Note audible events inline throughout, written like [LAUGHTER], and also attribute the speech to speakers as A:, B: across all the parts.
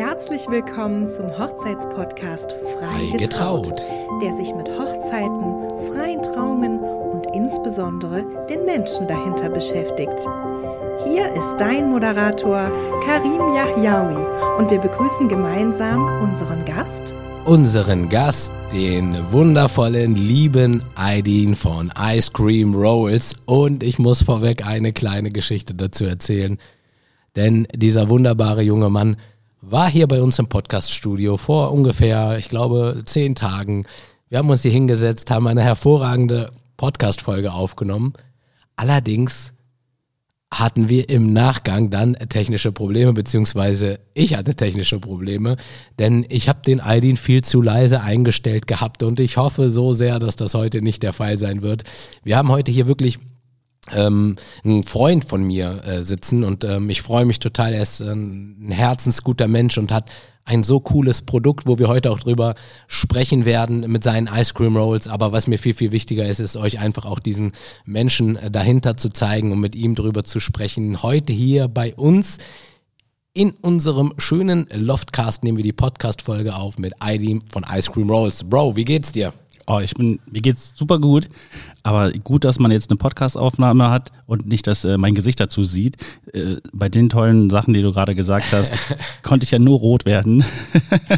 A: Herzlich willkommen zum Hochzeitspodcast Frei getraut, der sich mit Hochzeiten, freien Trauungen und insbesondere den Menschen dahinter beschäftigt. Hier ist dein Moderator Karim Yahyaoui und wir begrüßen gemeinsam unseren Gast.
B: Unseren Gast, den wundervollen, lieben Aidin von Ice Cream Rolls. Und ich muss vorweg eine kleine Geschichte dazu erzählen. Denn dieser wunderbare junge Mann war hier bei uns im Podcaststudio vor ungefähr, ich glaube, zehn Tagen. Wir haben uns hier hingesetzt, haben eine hervorragende Podcast-Folge aufgenommen. Allerdings hatten wir im Nachgang dann technische Probleme, beziehungsweise ich hatte technische Probleme, denn ich habe den Aidin viel zu leise eingestellt gehabt und ich hoffe so sehr, dass das heute nicht der Fall sein wird. Wir haben heute hier wirklich ähm, ein Freund von mir äh, sitzen und ähm, ich freue mich total. Er ist äh, ein herzensguter Mensch und hat ein so cooles Produkt, wo wir heute auch drüber sprechen werden mit seinen Ice Cream Rolls. Aber was mir viel, viel wichtiger ist, ist euch einfach auch diesen Menschen äh, dahinter zu zeigen und mit ihm drüber zu sprechen. Heute hier bei uns in unserem schönen Loftcast nehmen wir die Podcast-Folge auf mit Idim von Ice Cream Rolls. Bro, wie geht's dir?
C: Oh, ich bin, mir geht's super gut. Aber gut, dass man jetzt eine Podcast-Aufnahme hat und nicht, dass äh, mein Gesicht dazu sieht. Äh, bei den tollen Sachen, die du gerade gesagt hast, [LAUGHS] konnte ich ja nur rot werden.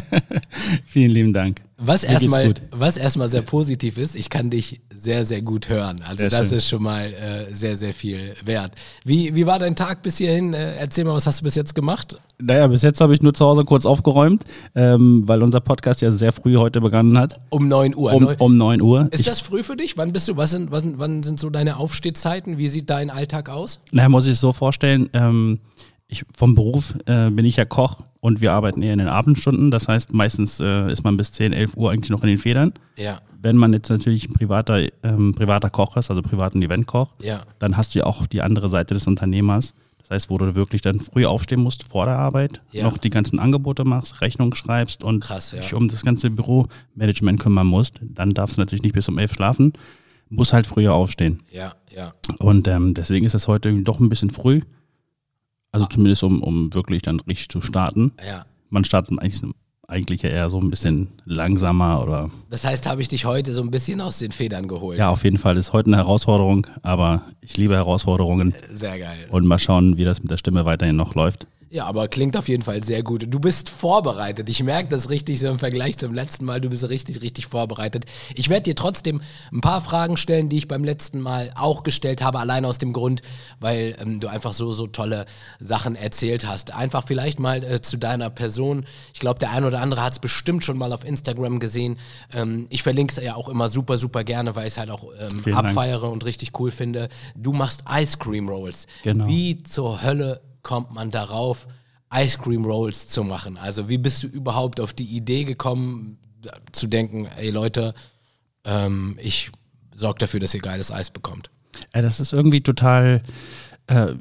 C: [LAUGHS] Vielen lieben Dank.
B: Was erstmal, was erstmal sehr positiv ist, ich kann dich sehr, sehr gut hören. Also sehr das schön. ist schon mal äh, sehr, sehr viel wert. Wie, wie war dein Tag bis hierhin? Äh, erzähl mal, was hast du bis jetzt gemacht?
C: Naja, bis jetzt habe ich nur zu Hause kurz aufgeräumt, ähm, weil unser Podcast ja sehr früh heute begonnen hat.
B: Um 9 Uhr.
C: Um, um 9 Uhr.
B: Ist ich, das früh für dich? Wann bist du, was sind, was, wann sind so deine Aufstehzeiten? Wie sieht dein Alltag aus?
C: Naja, muss ich so vorstellen, ähm, ich, vom Beruf äh, bin ich ja Koch und wir arbeiten eher in den Abendstunden. Das heißt, meistens äh, ist man bis 10, 11 Uhr eigentlich noch in den Federn.
B: Ja.
C: Wenn man jetzt natürlich ein privater, ähm, privater Koch ist, also privaten Eventkoch,
B: ja.
C: dann hast du ja auch die andere Seite des Unternehmers. Das heißt, wo du wirklich dann früh aufstehen musst vor der Arbeit, ja. noch die ganzen Angebote machst, Rechnungen schreibst und
B: Krass, ja.
C: dich um das ganze Büromanagement kümmern musst, dann darfst du natürlich nicht bis um elf schlafen, musst halt früher aufstehen.
B: Ja, ja.
C: Und ähm, deswegen ist es heute doch ein bisschen früh. Also zumindest um, um wirklich dann richtig zu starten.
B: Ja.
C: Man startet eigentlich, eigentlich eher so ein bisschen langsamer oder.
B: Das heißt, habe ich dich heute so ein bisschen aus den Federn geholt.
C: Ja, auf jeden Fall. Das ist heute eine Herausforderung, aber ich liebe Herausforderungen.
B: Sehr geil.
C: Und mal schauen, wie das mit der Stimme weiterhin noch läuft.
B: Ja, aber klingt auf jeden Fall sehr gut. Du bist vorbereitet. Ich merke das richtig so im Vergleich zum letzten Mal. Du bist richtig, richtig vorbereitet. Ich werde dir trotzdem ein paar Fragen stellen, die ich beim letzten Mal auch gestellt habe, allein aus dem Grund, weil ähm, du einfach so, so tolle Sachen erzählt hast. Einfach vielleicht mal äh, zu deiner Person. Ich glaube, der ein oder andere hat es bestimmt schon mal auf Instagram gesehen. Ähm, ich verlinke es ja auch immer super, super gerne, weil ich es halt auch ähm, abfeiere und richtig cool finde. Du machst Ice Cream Rolls.
C: Genau.
B: Wie zur Hölle kommt man darauf, Ice Cream Rolls zu machen? Also wie bist du überhaupt auf die Idee gekommen, zu denken, ey Leute, ähm, ich sorge dafür, dass ihr geiles Eis bekommt?
C: Ja, das ist irgendwie total äh,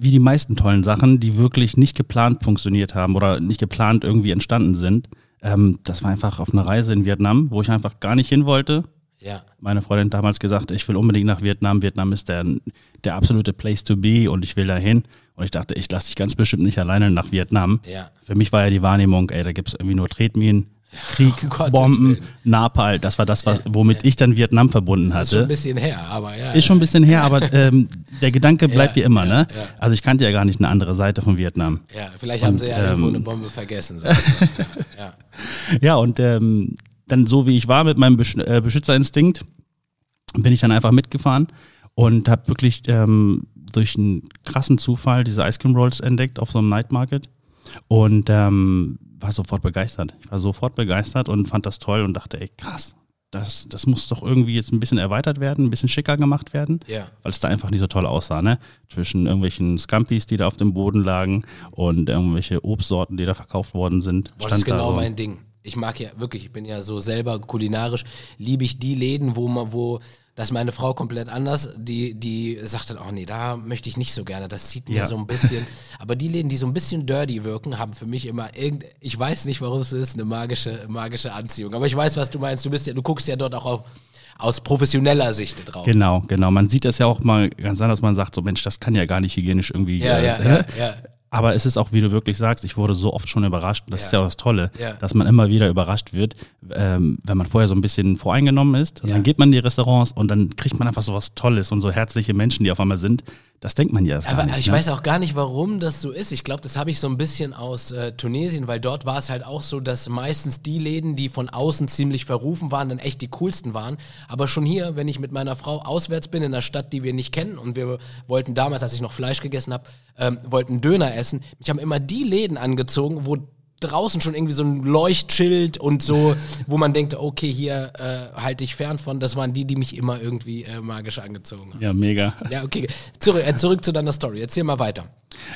C: wie die meisten tollen Sachen, die wirklich nicht geplant funktioniert haben oder nicht geplant irgendwie entstanden sind. Ähm, das war einfach auf einer Reise in Vietnam, wo ich einfach gar nicht hin wollte.
B: Ja.
C: Meine Freundin hat damals gesagt, ich will unbedingt nach Vietnam. Vietnam ist der, der absolute Place to be und ich will dahin. Und ich dachte, ich lasse dich ganz bestimmt nicht alleine nach Vietnam.
B: Ja.
C: Für mich war ja die Wahrnehmung, ey, da gibt es irgendwie nur Tretminen, Krieg, oh, Bomben, Napal. Das war das, was, womit ich dann Vietnam verbunden hatte. Ist schon
B: ein bisschen her, aber ja.
C: Ist schon ein bisschen her, aber ähm, der Gedanke [LAUGHS] bleibt ja, wie immer, ne? Also ich kannte ja gar nicht eine andere Seite von Vietnam.
B: Ja, vielleicht und, haben sie ja ähm, irgendwo eine Bombe vergessen. [LAUGHS]
C: ja. ja, und ähm, dann so wie ich war mit meinem Besch äh, Beschützerinstinkt, bin ich dann einfach mitgefahren und habe wirklich ähm, durch einen krassen Zufall diese Ice Cream Rolls entdeckt auf so einem Night Market und ähm, war sofort begeistert. Ich war sofort begeistert und fand das toll und dachte, ey, krass, das, das muss doch irgendwie jetzt ein bisschen erweitert werden, ein bisschen schicker gemacht werden,
B: ja.
C: weil es da einfach nicht so toll aussah, ne? Zwischen irgendwelchen Scampis, die da auf dem Boden lagen und irgendwelche Obstsorten, die da verkauft worden sind.
B: Boah, das ist genau so. mein Ding. Ich mag ja wirklich, ich bin ja so selber kulinarisch, liebe ich die Läden, wo man, wo das ist meine Frau komplett anders. Die, die sagt dann, oh nee, da möchte ich nicht so gerne. Das zieht mir ja. so ein bisschen. Aber die Läden, die so ein bisschen dirty wirken, haben für mich immer irgend, ich weiß nicht, warum es ist, eine magische, magische Anziehung. Aber ich weiß, was du meinst. Du bist ja, du guckst ja dort auch auf, aus professioneller Sicht drauf.
C: Genau, genau. Man sieht das ja auch mal ganz anders. Man sagt so, Mensch, das kann ja gar nicht hygienisch irgendwie.
B: Ja,
C: äh,
B: ja, ja, ja,
C: aber es ist auch, wie du wirklich sagst, ich wurde so oft schon überrascht. Das ja. ist ja auch das Tolle, ja. dass man immer wieder überrascht wird, ähm, wenn man vorher so ein bisschen voreingenommen ist. Und ja. dann geht man in die Restaurants und dann kriegt man einfach so was Tolles und so herzliche Menschen, die auf einmal sind. Das denkt man ja erst
B: Aber
C: nicht,
B: ich
C: ne?
B: weiß auch gar nicht, warum das so ist. Ich glaube, das habe ich so ein bisschen aus äh, Tunesien, weil dort war es halt auch so, dass meistens die Läden, die von außen ziemlich verrufen waren, dann echt die coolsten waren. Aber schon hier, wenn ich mit meiner Frau auswärts bin in einer Stadt, die wir nicht kennen und wir wollten damals, als ich noch Fleisch gegessen habe, ähm, wollten Döner essen, mich haben immer die Läden angezogen, wo draußen schon irgendwie so ein Leuchtschild und so, [LAUGHS] wo man denkt, okay, hier äh, halte ich fern von. Das waren die, die mich immer irgendwie äh, magisch angezogen haben.
C: Ja, mega.
B: Ja, okay. Zurück, äh, zurück zu deiner Story. Erzähl mal weiter.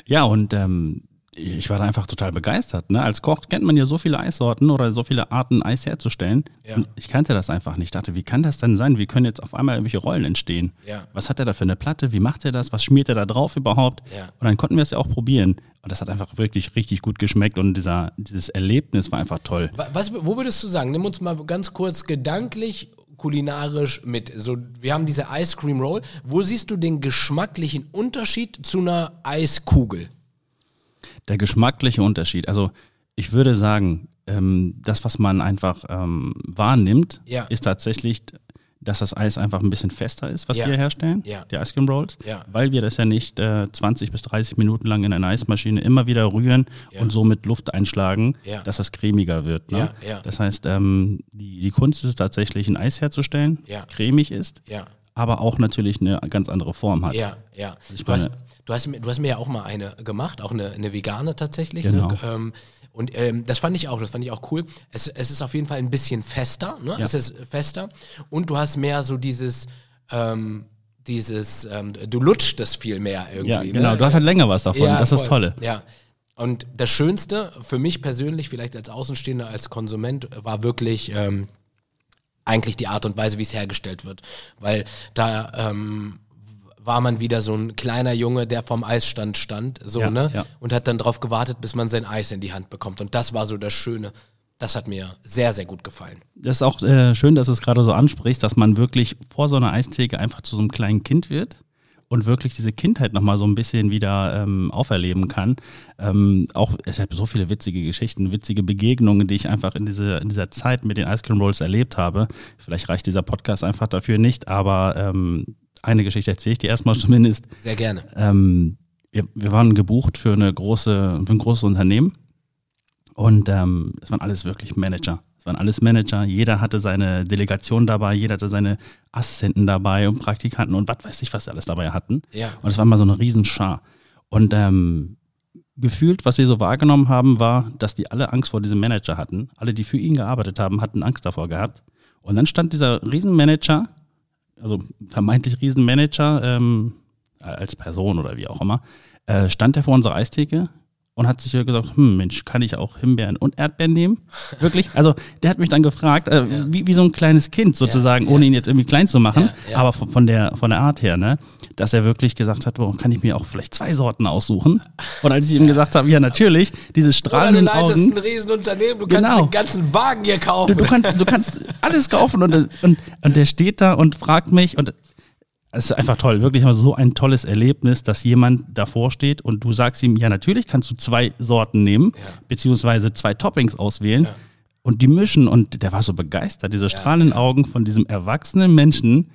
C: Ja, und ähm, ich war da einfach total begeistert. Ne? Als Koch kennt man ja so viele Eissorten oder so viele Arten, Eis herzustellen. Ja. ich kannte das einfach nicht. Ich dachte, wie kann das denn sein? Wie können jetzt auf einmal irgendwelche Rollen entstehen? Ja. Was hat er da für eine Platte? Wie macht er das? Was schmiert er da drauf überhaupt? Ja. Und dann konnten wir es ja auch probieren. Und das hat einfach wirklich richtig gut geschmeckt und dieser, dieses Erlebnis war einfach toll.
B: Was, wo würdest du sagen? Nimm uns mal ganz kurz gedanklich kulinarisch mit. So, wir haben diese Ice Cream Roll. Wo siehst du den geschmacklichen Unterschied zu einer Eiskugel?
C: Der geschmackliche Unterschied. Also ich würde sagen, ähm, das, was man einfach ähm, wahrnimmt, ja. ist tatsächlich, dass das Eis einfach ein bisschen fester ist, was ja. wir herstellen, ja. die Ice Cream Rolls, weil wir das ja nicht äh, 20 bis 30 Minuten lang in einer Eismaschine immer wieder rühren und somit Luft einschlagen, dass das cremiger wird. Ne? Das heißt, ähm, die, die Kunst ist es tatsächlich, ein Eis herzustellen, das cremig ist, aber auch natürlich eine ganz andere Form hat.
B: Ja, ja. Also ich meine, Du hast, du hast mir ja auch mal eine gemacht, auch eine, eine vegane tatsächlich. Ne? Genau. Ne? Ähm, und ähm, das fand ich auch, das fand ich auch cool. Es, es ist auf jeden Fall ein bisschen fester, ne? Ja. Es ist fester. Und du hast mehr so dieses, ähm, dieses, ähm, du lutscht es viel mehr irgendwie. Ja,
C: genau. Ne? Du hast halt länger was davon. Ja, das ist das Tolle.
B: Ja. Und das Schönste für mich persönlich, vielleicht als Außenstehender, als Konsument, war wirklich ähm, eigentlich die Art und Weise, wie es hergestellt wird. Weil da ähm, war man wieder so ein kleiner Junge, der vom Eisstand stand, so, ja, ne? Ja. Und hat dann darauf gewartet, bis man sein Eis in die Hand bekommt. Und das war so das Schöne. Das hat mir sehr, sehr gut gefallen.
C: Das ist auch äh, schön, dass du es gerade so ansprichst, dass man wirklich vor so einer Eistheke einfach zu so einem kleinen Kind wird und wirklich diese Kindheit nochmal so ein bisschen wieder ähm, auferleben kann. Ähm, auch, ich habe so viele witzige Geschichten, witzige Begegnungen, die ich einfach in, diese, in dieser Zeit mit den Ice Cream Rolls erlebt habe. Vielleicht reicht dieser Podcast einfach dafür nicht, aber ähm, eine Geschichte erzähle ich dir erstmal [LAUGHS] zumindest.
B: Sehr gerne.
C: Ähm, wir, wir, waren gebucht für, eine große, für ein großes Unternehmen und ähm, es waren alles wirklich Manager. Es waren alles Manager. Jeder hatte seine Delegation dabei, jeder hatte seine Assistenten dabei und Praktikanten und was weiß ich, was sie alles dabei hatten. Ja. Und es war mal so eine Riesenschar. Und ähm, gefühlt, was wir so wahrgenommen haben, war, dass die alle Angst vor diesem Manager hatten. Alle, die für ihn gearbeitet haben, hatten Angst davor gehabt. Und dann stand dieser Riesenmanager also vermeintlich Riesenmanager, ähm, als Person oder wie auch immer, äh, stand er vor unserer Eistheke und hat sich gesagt, hm, Mensch, kann ich auch Himbeeren und Erdbeeren nehmen? Wirklich? Also der hat mich dann gefragt, äh, ja. wie, wie so ein kleines Kind sozusagen, ja, ohne ihn jetzt irgendwie klein zu machen, aber von, von, der, von der Art her, ne? dass er wirklich gesagt hat, boah, kann ich mir auch vielleicht zwei Sorten aussuchen? Und als ich ihm gesagt habe, ja natürlich, diese strahlenden Oder du leitest
B: Augen, ein Riesenunternehmen, du kannst genau. den ganzen Wagen hier kaufen.
C: Du, du, kannst, du kannst alles kaufen und, und, und der steht da und fragt mich und es ist einfach toll, wirklich mal so ein tolles Erlebnis, dass jemand davor steht und du sagst ihm, ja, natürlich kannst du zwei Sorten nehmen, ja. beziehungsweise zwei Toppings auswählen ja. und die mischen. Und der war so begeistert, diese strahlenden Augen von diesem erwachsenen Menschen,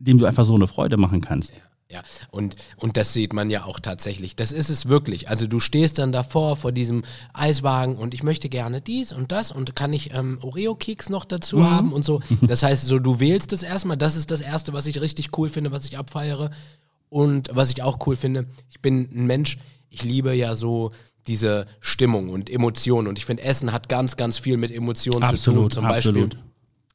C: dem du einfach so eine Freude machen kannst.
B: Ja, und, und das sieht man ja auch tatsächlich. Das ist es wirklich. Also du stehst dann davor vor diesem Eiswagen und ich möchte gerne dies und das und kann ich ähm, Oreo-Keks noch dazu mhm. haben und so. [LAUGHS] Das heißt, so du wählst es erstmal. Das ist das Erste, was ich richtig cool finde, was ich abfeiere. Und was ich auch cool finde, ich bin ein Mensch, ich liebe ja so diese Stimmung und Emotionen. Und ich finde, Essen hat ganz, ganz viel mit Emotionen absolut, zu tun. Zum absolut. Beispiel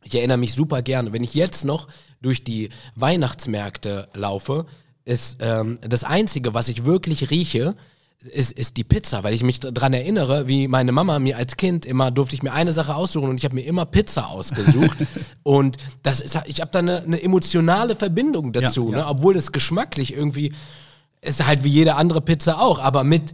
B: ich erinnere mich super gerne, wenn ich jetzt noch durch die Weihnachtsmärkte laufe, ist ähm, das Einzige, was ich wirklich rieche, ist, ist die Pizza, weil ich mich daran erinnere, wie meine Mama mir als Kind immer durfte ich mir eine Sache aussuchen und ich habe mir immer Pizza ausgesucht [LAUGHS] und das ist, ich habe da eine, eine, emotionale Verbindung dazu, ja, ja. Ne? obwohl es geschmacklich irgendwie ist halt wie jede andere Pizza auch, aber mit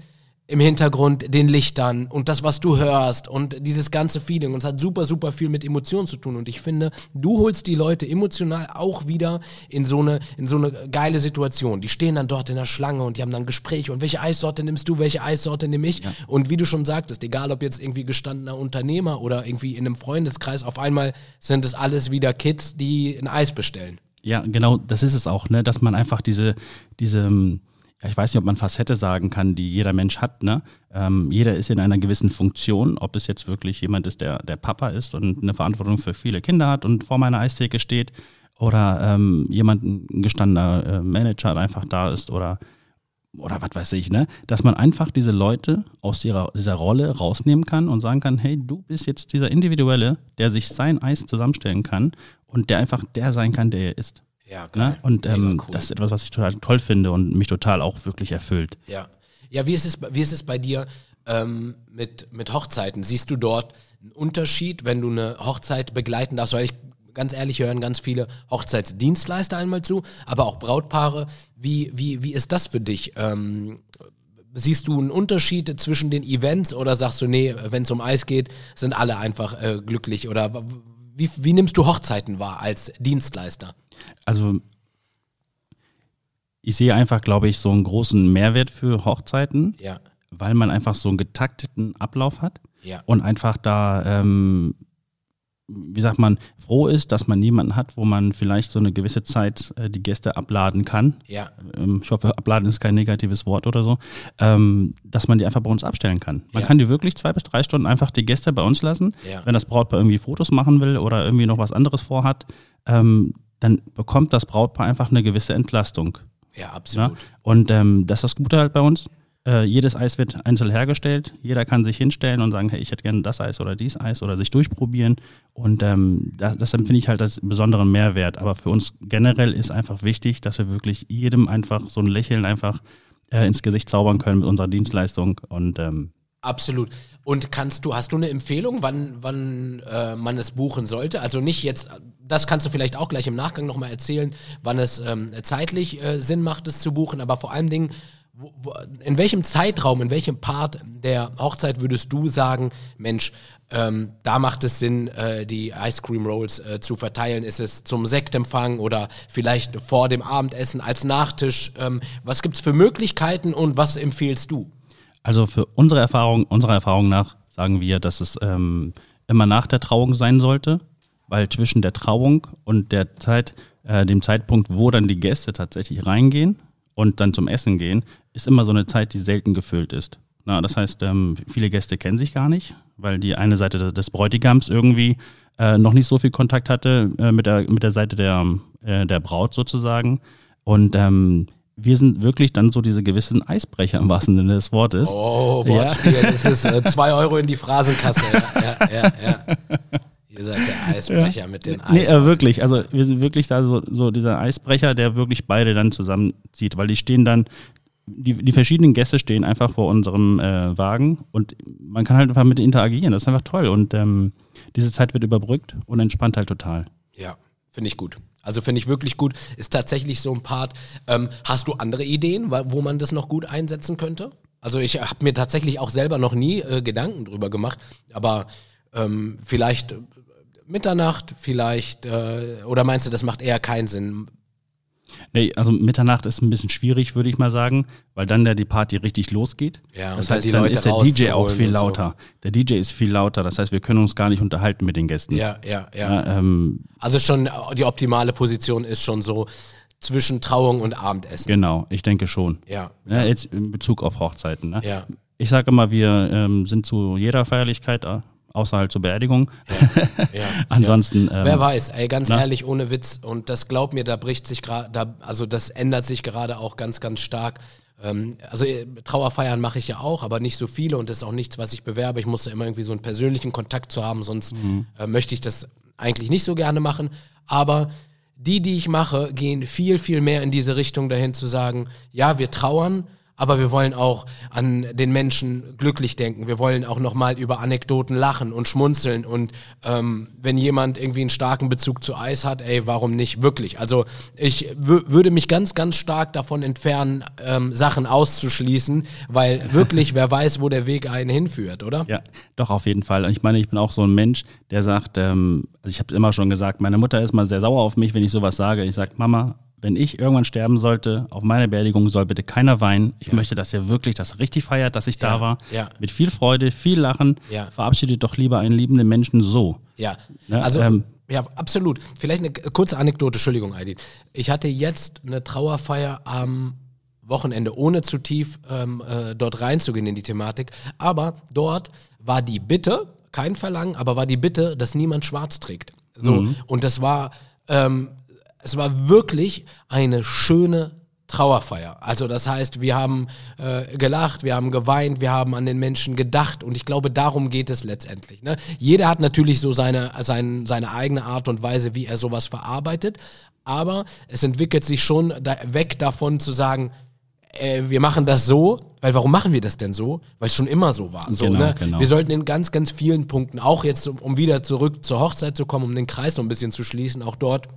B: im Hintergrund, den Lichtern und das, was du hörst und dieses ganze Feeling. Und es hat super, super viel mit Emotionen zu tun. Und ich finde, du holst die Leute emotional auch wieder in so eine, in so eine geile Situation. Die stehen dann dort in der Schlange und die haben dann Gespräche und welche Eissorte nimmst du, welche Eissorte nehme ich? Ja. Und wie du schon sagtest, egal ob jetzt irgendwie gestandener Unternehmer oder irgendwie in einem Freundeskreis, auf einmal sind es alles wieder Kids, die ein Eis bestellen.
C: Ja, genau, das ist es auch, ne? dass man einfach diese, diese ähm, ich weiß nicht, ob man Facette sagen kann, die jeder Mensch hat. Ne? Ähm, jeder ist in einer gewissen Funktion, ob es jetzt wirklich jemand ist, der der Papa ist und eine Verantwortung für viele Kinder hat und vor meiner Eistheke steht oder ähm, jemand, ein gestandener äh, Manager einfach da ist oder oder was weiß ich, ne? Dass man einfach diese Leute aus ihrer, dieser Rolle rausnehmen kann und sagen kann, hey, du bist jetzt dieser Individuelle, der sich sein Eis zusammenstellen kann und der einfach der sein kann, der er ist. Ja, geil. Ne? Und ähm, cool. das ist etwas, was ich total toll finde und mich total auch wirklich erfüllt.
B: Ja. Ja, wie ist es, wie ist es bei dir ähm, mit, mit Hochzeiten? Siehst du dort einen Unterschied, wenn du eine Hochzeit begleiten darfst? Weil ich ganz ehrlich hören ganz viele Hochzeitsdienstleister einmal zu, aber auch Brautpaare. Wie, wie, wie ist das für dich? Ähm, siehst du einen Unterschied zwischen den Events oder sagst du, nee, wenn es um Eis geht, sind alle einfach äh, glücklich? Oder wie, wie nimmst du Hochzeiten wahr als Dienstleister?
C: Also ich sehe einfach, glaube ich, so einen großen Mehrwert für Hochzeiten, ja. weil man einfach so einen getakteten Ablauf hat ja. und einfach da, ähm, wie sagt man, froh ist, dass man jemanden hat, wo man vielleicht so eine gewisse Zeit äh, die Gäste abladen kann. Ja. Ähm, ich hoffe, abladen ist kein negatives Wort oder so, ähm, dass man die einfach bei uns abstellen kann. Man kann die wirklich zwei bis drei Stunden einfach die Gäste bei uns lassen, wenn das Brautpaar irgendwie Fotos machen will oder irgendwie noch was anderes vorhat. Dann bekommt das Brautpaar einfach eine gewisse Entlastung.
B: Ja, absolut. Ja?
C: Und ähm, das ist das Gute halt bei uns. Äh, jedes Eis wird einzeln hergestellt. Jeder kann sich hinstellen und sagen, hey, ich hätte gerne das Eis oder dies Eis oder sich durchprobieren. Und ähm, das, das empfinde ich halt als besonderen Mehrwert. Aber für uns generell ist einfach wichtig, dass wir wirklich jedem einfach so ein Lächeln einfach äh, ins Gesicht zaubern können mit unserer Dienstleistung. Und ähm,
B: Absolut. Und kannst du, hast du eine Empfehlung, wann, wann äh, man es buchen sollte? Also nicht jetzt, das kannst du vielleicht auch gleich im Nachgang nochmal erzählen, wann es ähm, zeitlich äh, Sinn macht, es zu buchen, aber vor allen Dingen, wo, wo, in welchem Zeitraum, in welchem Part der Hochzeit würdest du sagen, Mensch, ähm, da macht es Sinn, äh, die Ice Cream Rolls äh, zu verteilen? Ist es zum Sektempfang oder vielleicht vor dem Abendessen als Nachtisch? Ähm, was gibt es für Möglichkeiten und was empfiehlst du?
C: Also für unsere Erfahrung, unserer Erfahrung nach sagen wir, dass es ähm, immer nach der Trauung sein sollte, weil zwischen der Trauung und der Zeit, äh, dem Zeitpunkt, wo dann die Gäste tatsächlich reingehen und dann zum Essen gehen, ist immer so eine Zeit, die selten gefüllt ist. Na, das heißt, ähm, viele Gäste kennen sich gar nicht, weil die eine Seite des Bräutigams irgendwie äh, noch nicht so viel Kontakt hatte äh, mit, der, mit der Seite der, äh, der Braut sozusagen. Und ähm, wir sind wirklich dann so diese gewissen Eisbrecher im wahrsten Sinne des Wortes.
B: Oh, Wortspiel. Ja. Das ist äh, [LAUGHS] zwei Euro in die Phrasenkasse. Ja, ja, ja, ja. Ihr seid der Eisbrecher ja. mit den Eis. Nee,
C: äh, wirklich. Also wir sind wirklich da so, so dieser Eisbrecher, der wirklich beide dann zusammenzieht, weil die stehen dann, die, die verschiedenen Gäste stehen einfach vor unserem äh, Wagen und man kann halt einfach mit interagieren. Das ist einfach toll. Und ähm, diese Zeit wird überbrückt und entspannt halt total.
B: Ja, finde ich gut. Also finde ich wirklich gut. Ist tatsächlich so ein Part. Ähm, hast du andere Ideen, wo man das noch gut einsetzen könnte? Also ich habe mir tatsächlich auch selber noch nie äh, Gedanken drüber gemacht, aber ähm, vielleicht äh, Mitternacht, vielleicht, äh, oder meinst du, das macht eher keinen Sinn?
C: Nee, also Mitternacht ist ein bisschen schwierig, würde ich mal sagen, weil dann ja die Party richtig losgeht. Ja, das heißt, dann, dann ist der DJ auch viel lauter. So. Der DJ ist viel lauter, das heißt, wir können uns gar nicht unterhalten mit den Gästen.
B: Ja, ja, ja. ja ähm, also schon die optimale Position ist schon so zwischen Trauung und Abendessen.
C: Genau, ich denke schon. Ja. ja jetzt in Bezug auf Hochzeiten. Ne? Ja. Ich sage immer, wir ähm, sind zu jeder Feierlichkeit außer halt zur Beerdigung. Ja, [LAUGHS]
B: ja, Ansonsten. Ja. Ähm, Wer weiß, ey, ganz na? ehrlich, ohne Witz. Und das glaubt mir, da bricht sich gerade, also das ändert sich gerade auch ganz, ganz stark. Ähm, also äh, Trauerfeiern mache ich ja auch, aber nicht so viele und das ist auch nichts, was ich bewerbe. Ich muss da immer irgendwie so einen persönlichen Kontakt zu haben, sonst mhm. äh, möchte ich das eigentlich nicht so gerne machen. Aber die, die ich mache, gehen viel, viel mehr in diese Richtung dahin zu sagen, ja, wir trauern, aber wir wollen auch an den Menschen glücklich denken. Wir wollen auch nochmal über Anekdoten lachen und schmunzeln und ähm, wenn jemand irgendwie einen starken Bezug zu Eis hat, ey, warum nicht wirklich? Also ich würde mich ganz, ganz stark davon entfernen, ähm, Sachen auszuschließen, weil [LAUGHS] wirklich, wer weiß, wo der Weg einen hinführt, oder?
C: Ja, doch auf jeden Fall. Und ich meine, ich bin auch so ein Mensch, der sagt, ähm, also ich habe immer schon gesagt, meine Mutter ist mal sehr sauer auf mich, wenn ich sowas sage. Ich sage, Mama, wenn ich irgendwann sterben sollte, auf meiner Beerdigung soll bitte keiner weinen. Ich ja. möchte, dass ihr wirklich das richtig feiert, dass ich ja. da war. Ja. Mit viel Freude, viel Lachen. Verabschiedet doch lieber einen liebenden Menschen so.
B: Ja, ne? also ähm, ja, absolut. Vielleicht eine kurze Anekdote, Entschuldigung, Aidin. Ich hatte jetzt eine Trauerfeier am Wochenende, ohne zu tief ähm, äh, dort reinzugehen in die Thematik. Aber dort war die Bitte, kein Verlangen, aber war die Bitte, dass niemand schwarz trägt. So, mhm. und das war ähm, es war wirklich eine schöne Trauerfeier. Also das heißt, wir haben äh, gelacht, wir haben geweint, wir haben an den Menschen gedacht und ich glaube, darum geht es letztendlich. Ne? Jeder hat natürlich so seine, sein, seine eigene Art und Weise, wie er sowas verarbeitet, aber es entwickelt sich schon da, weg davon zu sagen, äh, wir machen das so, weil warum machen wir das denn so? Weil es schon immer so war. So, genau, ne? genau. Wir sollten in ganz, ganz vielen Punkten, auch jetzt, um, wieder zurück zur Hochzeit zu kommen, um den Kreis so ein bisschen zu schließen, auch dort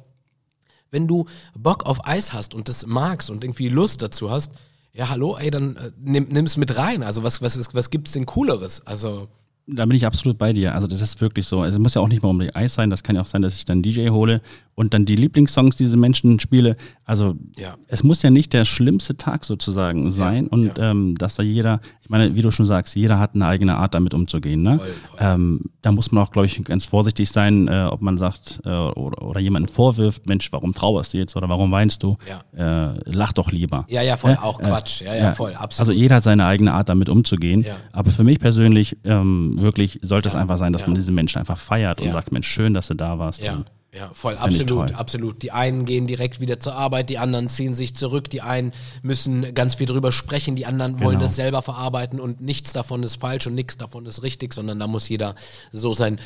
B: wenn du Bock auf Eis hast und das magst und irgendwie Lust dazu hast, ja, hallo, ey, dann äh, nimm, nimm's mit rein. Also was, was, was gibt's denn Cooleres? Also.
C: Da bin ich absolut bei dir. Also das ist wirklich so. Es muss ja auch nicht mal um die Eis sein. Das kann ja auch sein, dass ich dann DJ hole und dann die Lieblingssongs diese Menschen spiele. Also ja. es muss ja nicht der schlimmste Tag sozusagen sein. Ja, und ja. Ähm, dass da jeder, ich meine, wie du schon sagst, jeder hat eine eigene Art damit umzugehen. Ne? Voll, voll. Ähm, da muss man auch, glaube ich, ganz vorsichtig sein, äh, ob man sagt äh, oder, oder jemanden vorwirft, Mensch, warum trauerst du jetzt oder warum weinst du? Äh, lach doch lieber.
B: Ja, ja, voll, auch Quatsch. Ja, ja, voll, absolut.
C: Also jeder hat seine eigene Art damit umzugehen. Aber für mich persönlich ähm, wirklich sollte es einfach sein, dass man diese Menschen einfach feiert und sagt, Mensch, schön, dass du da warst.
B: Ja. Ja, voll, absolut, absolut. Die einen gehen direkt wieder zur Arbeit, die anderen ziehen sich zurück, die einen müssen ganz viel drüber sprechen, die anderen wollen genau. das selber verarbeiten und nichts davon ist falsch und nichts davon ist richtig, sondern da muss jeder so seinen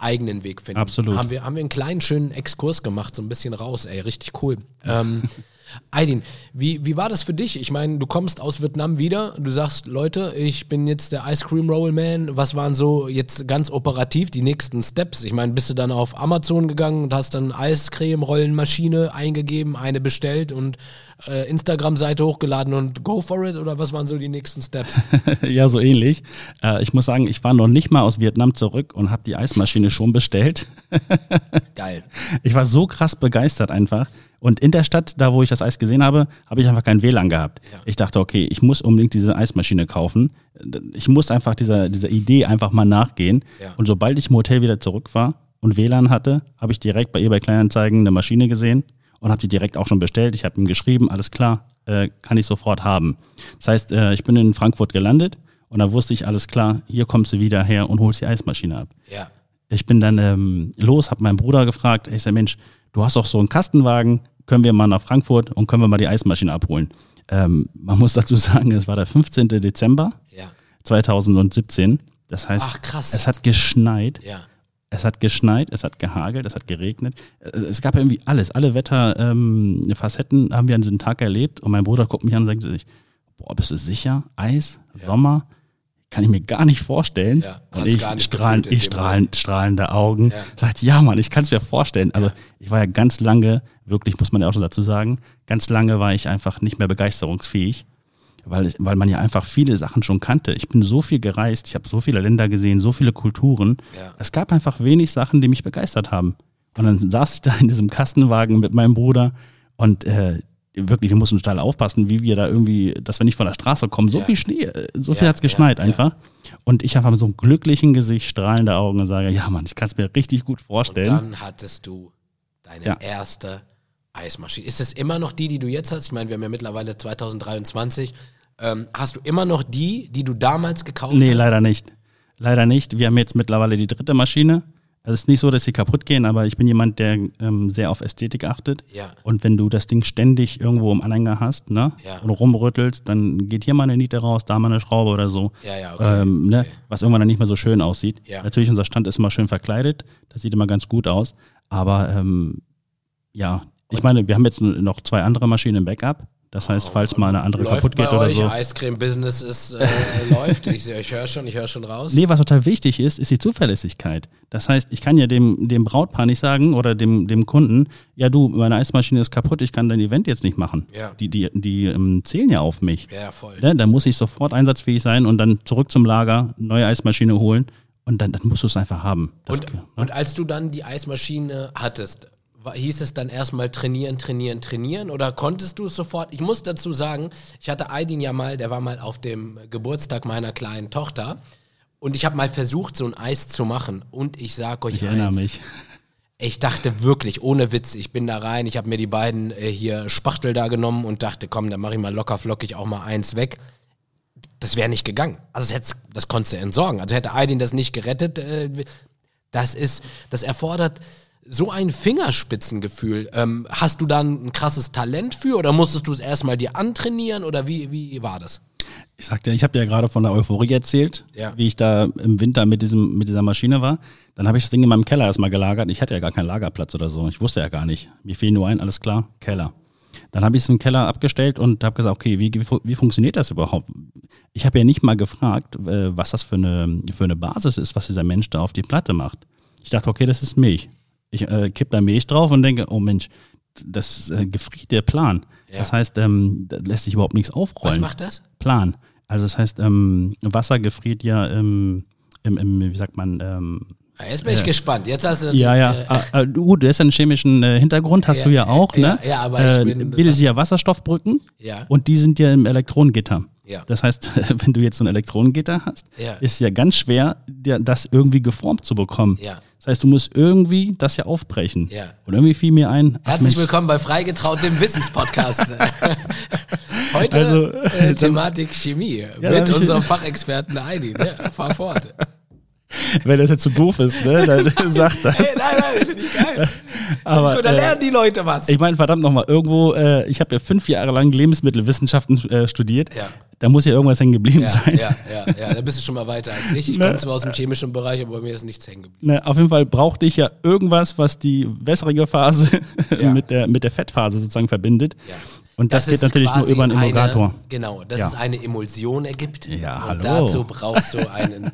B: eigenen Weg finden.
C: Absolut.
B: Haben wir, haben wir einen kleinen, schönen Exkurs gemacht, so ein bisschen raus, ey, richtig cool. ähm, [LAUGHS] Aydin, wie, wie war das für dich? Ich meine, du kommst aus Vietnam wieder, du sagst, Leute, ich bin jetzt der Ice Cream Roll Man. Was waren so jetzt ganz operativ die nächsten Steps? Ich meine, bist du dann auf Amazon gegangen und hast dann Eiscreme Rollenmaschine eingegeben, eine bestellt und äh, Instagram-Seite hochgeladen und go for it? Oder was waren so die nächsten Steps? [LAUGHS]
C: ja, so ähnlich. Äh, ich muss sagen, ich war noch nicht mal aus Vietnam zurück und habe die Eismaschine schon bestellt. [LAUGHS]
B: Geil.
C: Ich war so krass begeistert einfach. Und in der Stadt, da wo ich das Eis gesehen habe, habe ich einfach kein WLAN gehabt. Ja. Ich dachte, okay, ich muss unbedingt diese Eismaschine kaufen. Ich muss einfach dieser, dieser Idee einfach mal nachgehen. Ja. Und sobald ich im Hotel wieder zurück war und WLAN hatte, habe ich direkt bei eBay Kleinanzeigen eine Maschine gesehen und habe die direkt auch schon bestellt. Ich habe ihm geschrieben, alles klar, äh, kann ich sofort haben. Das heißt, äh, ich bin in Frankfurt gelandet und da wusste ich, alles klar, hier kommst du wieder her und holst die Eismaschine ab.
B: Ja.
C: Ich bin dann ähm, los, habe meinen Bruder gefragt, ich sage, Mensch, du hast doch so einen Kastenwagen, können wir mal nach Frankfurt und können wir mal die Eismaschine abholen. Ähm, man muss dazu sagen, es war der 15. Dezember ja. 2017. Das heißt,
B: Ach, krass.
C: es hat geschneit.
B: Ja.
C: Es hat geschneit, es hat gehagelt, es hat geregnet. Es gab irgendwie alles, alle Wetterfacetten ähm, haben wir an diesem Tag erlebt. Und mein Bruder guckt mich an und sagt sich, boah, bist du sicher? Eis? Ja. Sommer? kann ich mir gar nicht vorstellen. Ja, und ich strahlen, ich strahlen, strahlende Augen. Ja. Sagt, ja, Mann, ich kann es mir vorstellen. Also ja. ich war ja ganz lange, wirklich muss man ja auch schon dazu sagen, ganz lange war ich einfach nicht mehr begeisterungsfähig, weil, weil man ja einfach viele Sachen schon kannte. Ich bin so viel gereist, ich habe so viele Länder gesehen, so viele Kulturen. Ja. Es gab einfach wenig Sachen, die mich begeistert haben. Und dann saß ich da in diesem Kastenwagen mit meinem Bruder und äh, wirklich, wir mussten total aufpassen, wie wir da irgendwie, dass wir nicht von der Straße kommen. So ja. viel Schnee, äh, so viel ja, hat's geschneit ja, einfach. Und ich habe so ein glücklichen Gesicht, strahlende Augen und sage, ja Mann, ich kann es mir richtig gut vorstellen.
B: Und dann hattest du deine erste Eismaschine. Ist es immer noch die, die du jetzt hast? Ich meine, wir haben ja mittlerweile 2023. Ähm, hast du immer noch die, die du damals gekauft
C: nee,
B: hast?
C: Nee, leider nicht. Leider nicht. Wir haben jetzt mittlerweile die dritte Maschine. Also es ist nicht so, dass sie kaputt gehen, aber ich bin jemand, der ähm, sehr auf Ästhetik achtet.
B: Ja.
C: Und wenn du das Ding ständig irgendwo im Anhänger hast, ne, ja. und rumrüttelst, dann geht hier mal eine Niete raus, da mal eine Schraube oder so.
B: Ja, ja, okay.
C: Ähm, ne, okay. Was irgendwann dann nicht mehr so schön aussieht. Ja. Natürlich, unser Stand ist immer schön verkleidet, das sieht immer ganz gut aus. Aber ähm, ja, ich meine, wir haben jetzt noch zwei andere Maschinen im Backup, Das heißt, oh, falls mal eine andere läuft kaputt geht oder euch, so.
B: Eiscreme-Business ist, äh, [LAUGHS] läuft. Ich, ich höre schon, ich höre schon raus.
C: Nee, was total wichtig ist, ist die Zuverlässigkeit. Das heißt, ich kann ja dem, dem Brautpaar nicht sagen oder dem, dem Kunden, ja du, meine Eismaschine ist kaputt, ich kann dein Event jetzt nicht machen. Ja. Die, die, die ähm, zählen ja auf mich.
B: Ja, voll.
C: Ja, dann muss ich sofort einsatzfähig sein und dann zurück zum Lager, neue Eismaschine holen und dann, dann musst du es einfach haben.
B: Das, und, ne? und als du dann die Eismaschine hattest, hieß es dann erstmal trainieren, trainieren, trainieren oder konntest du es sofort? Ich muss dazu sagen, ich hatte Aydin ja mal, der war mal auf dem Geburtstag meiner kleinen Tochter und ich habe mal versucht, so ein Eis zu machen und ich sag euch
C: ich erinnere eins, mich.
B: Ich dachte wirklich, ohne Witz, ich bin da rein, ich habe mir die beiden äh, hier Spachtel da genommen und dachte, komm, dann mache ich mal locker flockig auch mal eins weg. Das wäre nicht gegangen. Also das, das konntest du entsorgen. Also hätte Aydin das nicht gerettet, äh, das ist, das erfordert so ein Fingerspitzengefühl. Ähm, hast du da ein krasses Talent für oder musstest du es erstmal dir antrainieren oder wie, wie war das?
C: Ich sagte, ich habe dir ja gerade von der Euphorie erzählt, ja. wie ich da im Winter mit, diesem, mit dieser Maschine war. Dann habe ich das Ding in meinem Keller erstmal gelagert. Ich hatte ja gar keinen Lagerplatz oder so. Ich wusste ja gar nicht. Mir fiel nur ein, alles klar, Keller. Dann habe ich es im Keller abgestellt und habe gesagt, okay, wie, wie, wie, funktioniert das überhaupt? Ich habe ja nicht mal gefragt, äh, was das für eine, für eine Basis ist, was dieser Mensch da auf die Platte macht. Ich dachte, okay, das ist Milch. Ich äh, kipp da Milch drauf und denke, oh Mensch, das äh, gefriert der Plan. Ja. Das heißt, ähm, da lässt sich überhaupt nichts aufrollen. Was
B: macht das?
C: Plan. Also das heißt, ähm, Wasser gefriert ja im, im, im, wie sagt man, ähm,
B: Jetzt bin ich äh, gespannt. Jetzt hast du
C: ja, ja. Äh, äh, du, du hast einen chemischen äh, Hintergrund, hast ja, du ja auch, ne?
B: Ja, ja aber ich
C: bin, bildet ja Wasserstoffbrücken.
B: Ja.
C: Und die sind ja im Elektronengitter. Ja. Das heißt, [LAUGHS] wenn du jetzt so ein Elektronengitter hast, ja. ist ja ganz schwer, das irgendwie geformt zu bekommen. Ja. Das heißt, du musst irgendwie das ja aufbrechen. Ja. Und irgendwie fiel mir ein.
B: Herzlich willkommen bei Freigetraut, dem Wissenspodcast. [LAUGHS] Heute also, äh, Thematik Chemie ja, mit unserem [LAUGHS] Fachexperten Heidi. Ja, fahr fort. [LAUGHS]
C: Wenn das jetzt zu so doof ist, ne, dann [LAUGHS] [LAUGHS] sagt das. Hey,
B: nein, nein, finde ich geil. Aber, gut, da lernen die Leute was.
C: Ich meine, verdammt nochmal, irgendwo, äh, ich habe ja fünf Jahre lang Lebensmittelwissenschaften äh, studiert. Ja. Da muss ja irgendwas hängen geblieben
B: ja,
C: sein.
B: Ja, ja, ja, da bist du schon mal weiter als ich. Ich ne? komme zwar aus dem chemischen Bereich, aber bei mir ist nichts hängen geblieben.
C: Ne, auf jeden Fall brauchte ich ja irgendwas, was die wässrige Phase ja. mit, der, mit der Fettphase sozusagen verbindet. Ja. Und das, das geht natürlich nur über einen Emulgator.
B: Eine, genau, dass es eine Emulsion ergibt. Ja, und hallo. dazu brauchst du einen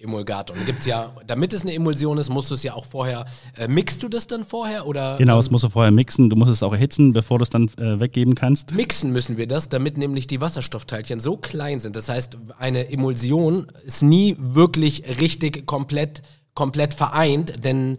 B: Emulgator. Und gibt's ja, damit es eine Emulsion ist, musst du es ja auch vorher, äh, mixt du das dann vorher oder?
C: Genau, ähm, es musst du vorher mixen, du musst es auch erhitzen, bevor du es dann äh, weggeben kannst.
B: Mixen müssen wir das, damit nämlich die Wasserstoffteilchen so klein sind. Das heißt, eine Emulsion ist nie wirklich richtig komplett, komplett vereint, denn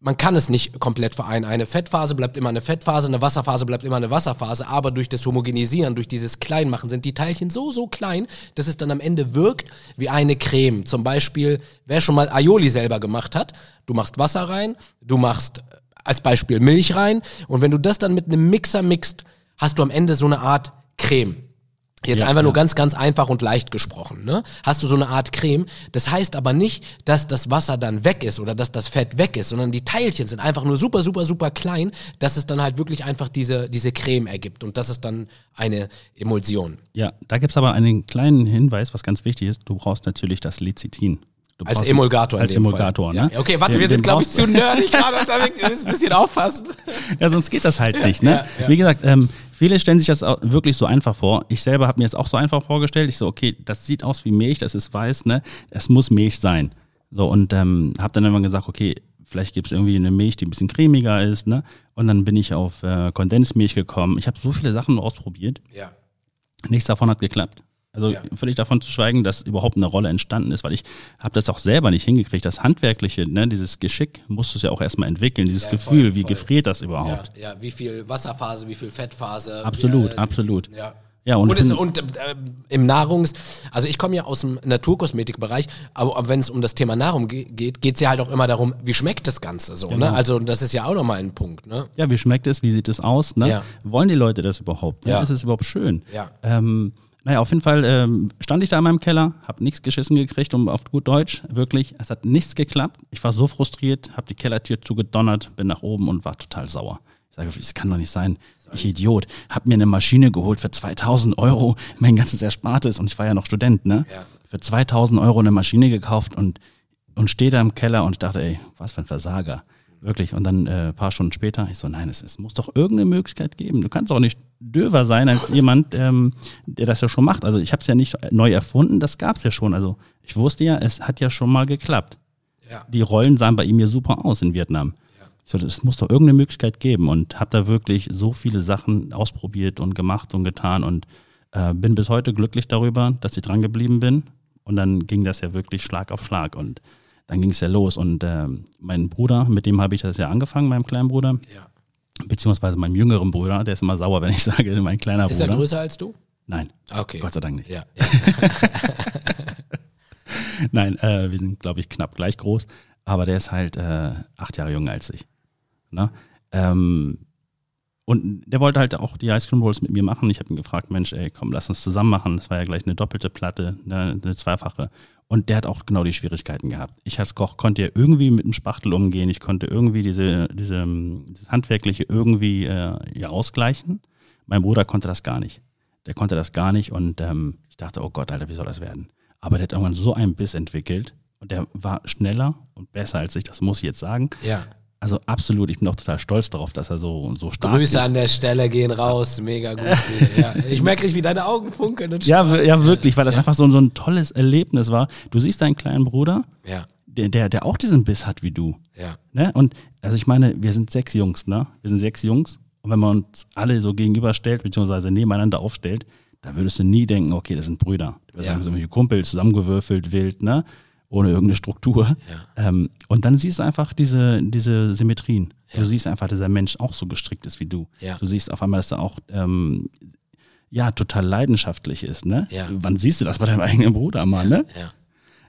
B: man kann es nicht komplett vereinen. Eine Fettphase bleibt immer eine Fettphase, eine Wasserphase bleibt immer eine Wasserphase, aber durch das Homogenisieren, durch dieses Kleinmachen sind die Teilchen so, so klein, dass es dann am Ende wirkt wie eine Creme. Zum Beispiel, wer schon mal Aioli selber gemacht hat, du machst Wasser rein, du machst als Beispiel Milch rein und wenn du das dann mit einem Mixer mixt, hast du am Ende so eine Art Creme. Jetzt ja, einfach nur ganz, ganz einfach und leicht gesprochen. Ne? Hast du so eine Art Creme. Das heißt aber nicht, dass das Wasser dann weg ist oder dass das Fett weg ist, sondern die Teilchen sind einfach nur super, super, super klein, dass es dann halt wirklich einfach diese, diese Creme ergibt. Und das ist dann eine Emulsion.
C: Ja, da gibt's aber einen kleinen Hinweis, was ganz wichtig ist. Du brauchst natürlich das Lecithin.
B: als Emulgator.
C: Als Emulgator, Fall. ne?
B: Ja. Okay, warte, den, wir sind, glaube ich, zu nerdig gerade unterwegs. Wir müssen ein bisschen aufpassen. [LAUGHS]
C: Ja, sonst geht das halt nicht, ne? Wie gesagt, ähm, Viele stellen sich das wirklich so einfach vor. Ich selber habe mir jetzt auch so einfach vorgestellt. Ich so, okay, das sieht aus wie Milch, das ist weiß, ne? Es muss Milch sein. So, und ähm, habe dann immer gesagt, okay, vielleicht gibt es irgendwie eine Milch, die ein bisschen cremiger ist, ne? Und dann bin ich auf äh, Kondensmilch gekommen. Ich habe so viele Sachen ausprobiert. Ja. Nichts davon hat geklappt. Also ja. völlig davon zu schweigen, dass überhaupt eine Rolle entstanden ist, weil ich habe das auch selber nicht hingekriegt. Das Handwerkliche, ne, dieses Geschick musst du es ja auch erstmal entwickeln, dieses ja, Gefühl, voll, wie voll. gefriert das überhaupt.
B: Ja, ja, wie viel Wasserphase, wie viel Fettphase.
C: Absolut, wie, äh, absolut.
B: Ja. Ja, und, und, es, und äh, im Nahrungs-, also ich komme ja aus dem Naturkosmetikbereich, aber, aber wenn es um das Thema Nahrung geht, geht es ja halt auch immer darum, wie schmeckt das Ganze so, ne? genau. ne? Also das ist ja auch nochmal ein Punkt, ne?
C: Ja, wie schmeckt es, wie sieht es aus, ne? Ja. Wollen die Leute das überhaupt? Ne? Ja. Ist es überhaupt schön?
B: Ja.
C: Ähm, naja, auf jeden Fall ähm, stand ich da in meinem Keller, habe nichts geschissen gekriegt, um auf gut Deutsch, wirklich. Es hat nichts geklappt. Ich war so frustriert, habe die Kellertür zugedonnert, bin nach oben und war total sauer. Ich sage, das kann doch nicht sein. Ich Idiot. Hab mir eine Maschine geholt für 2000 Euro, mein ganzes Erspartes und ich war ja noch Student, ne? Ja. Für 2000 Euro eine Maschine gekauft und, und stehe da im Keller und dachte, ey, was für ein Versager. Wirklich. Und dann äh, paar Stunden später, ich so, nein, es, es muss doch irgendeine Möglichkeit geben. Du kannst auch nicht döver sein als [LAUGHS] jemand, ähm, der das ja schon macht. Also ich habe es ja nicht neu erfunden, das gab es ja schon. Also ich wusste ja, es hat ja schon mal geklappt. Ja. Die Rollen sahen bei ihm ja super aus in Vietnam. Ja. Ich so, es muss doch irgendeine Möglichkeit geben und habe da wirklich so viele Sachen ausprobiert und gemacht und getan und äh, bin bis heute glücklich darüber, dass ich dran geblieben bin. Und dann ging das ja wirklich Schlag auf Schlag und dann ging es ja los. Und äh, mein Bruder, mit dem habe ich das ja angefangen, meinem kleinen Bruder. Ja. Beziehungsweise meinem jüngeren Bruder, der ist immer sauer, wenn ich sage, mein kleiner
B: ist
C: Bruder.
B: Ist er größer als du?
C: Nein.
B: Okay.
C: Gott sei Dank nicht.
B: Ja. ja. [LAUGHS]
C: Nein, äh, wir sind, glaube ich, knapp gleich groß, aber der ist halt äh, acht Jahre jünger als ich. Ne? Ähm, und der wollte halt auch die Ice Cream Rolls mit mir machen. Ich habe ihn gefragt, Mensch, ey, komm, lass uns zusammen machen. Das war ja gleich eine doppelte Platte, eine, eine zweifache. Und der hat auch genau die Schwierigkeiten gehabt. Ich als Koch konnte ja irgendwie mit dem Spachtel umgehen. Ich konnte irgendwie diese, diese, dieses Handwerkliche irgendwie äh, ja, ausgleichen. Mein Bruder konnte das gar nicht. Der konnte das gar nicht und ähm, ich dachte, oh Gott, Alter, wie soll das werden? Aber der hat irgendwann so einen Biss entwickelt und der war schneller und besser als ich, das muss ich jetzt sagen.
B: Ja.
C: Also absolut, ich bin auch total stolz darauf, dass er so, so stark
B: Grüße geht. an der Stelle gehen raus, mega gut. [LAUGHS] ja, ich merke wie deine Augen funkeln und
C: ja, ja, wirklich, weil das ja. einfach so, so ein tolles Erlebnis war. Du siehst deinen kleinen Bruder,
B: ja.
C: der, der, der auch diesen Biss hat wie du.
B: Ja.
C: Ne? Und also ich meine, wir sind sechs Jungs, ne? Wir sind sechs Jungs. Und wenn man uns alle so gegenüberstellt, beziehungsweise nebeneinander aufstellt, da würdest du nie denken, okay, das sind Brüder. Du würdest ja. sagen, so irgendwelche Kumpel, zusammengewürfelt, wild, ne? Ohne irgendeine Struktur.
B: Ja.
C: Ähm, und dann siehst du einfach diese, diese Symmetrien. Ja. Du siehst einfach, dass der Mensch auch so gestrickt ist wie du.
B: Ja.
C: Du siehst auf einmal, dass er auch ähm, ja, total leidenschaftlich ist, ne?
B: Ja.
C: Wann siehst du das bei deinem eigenen Bruder mal, ne?
B: Ja.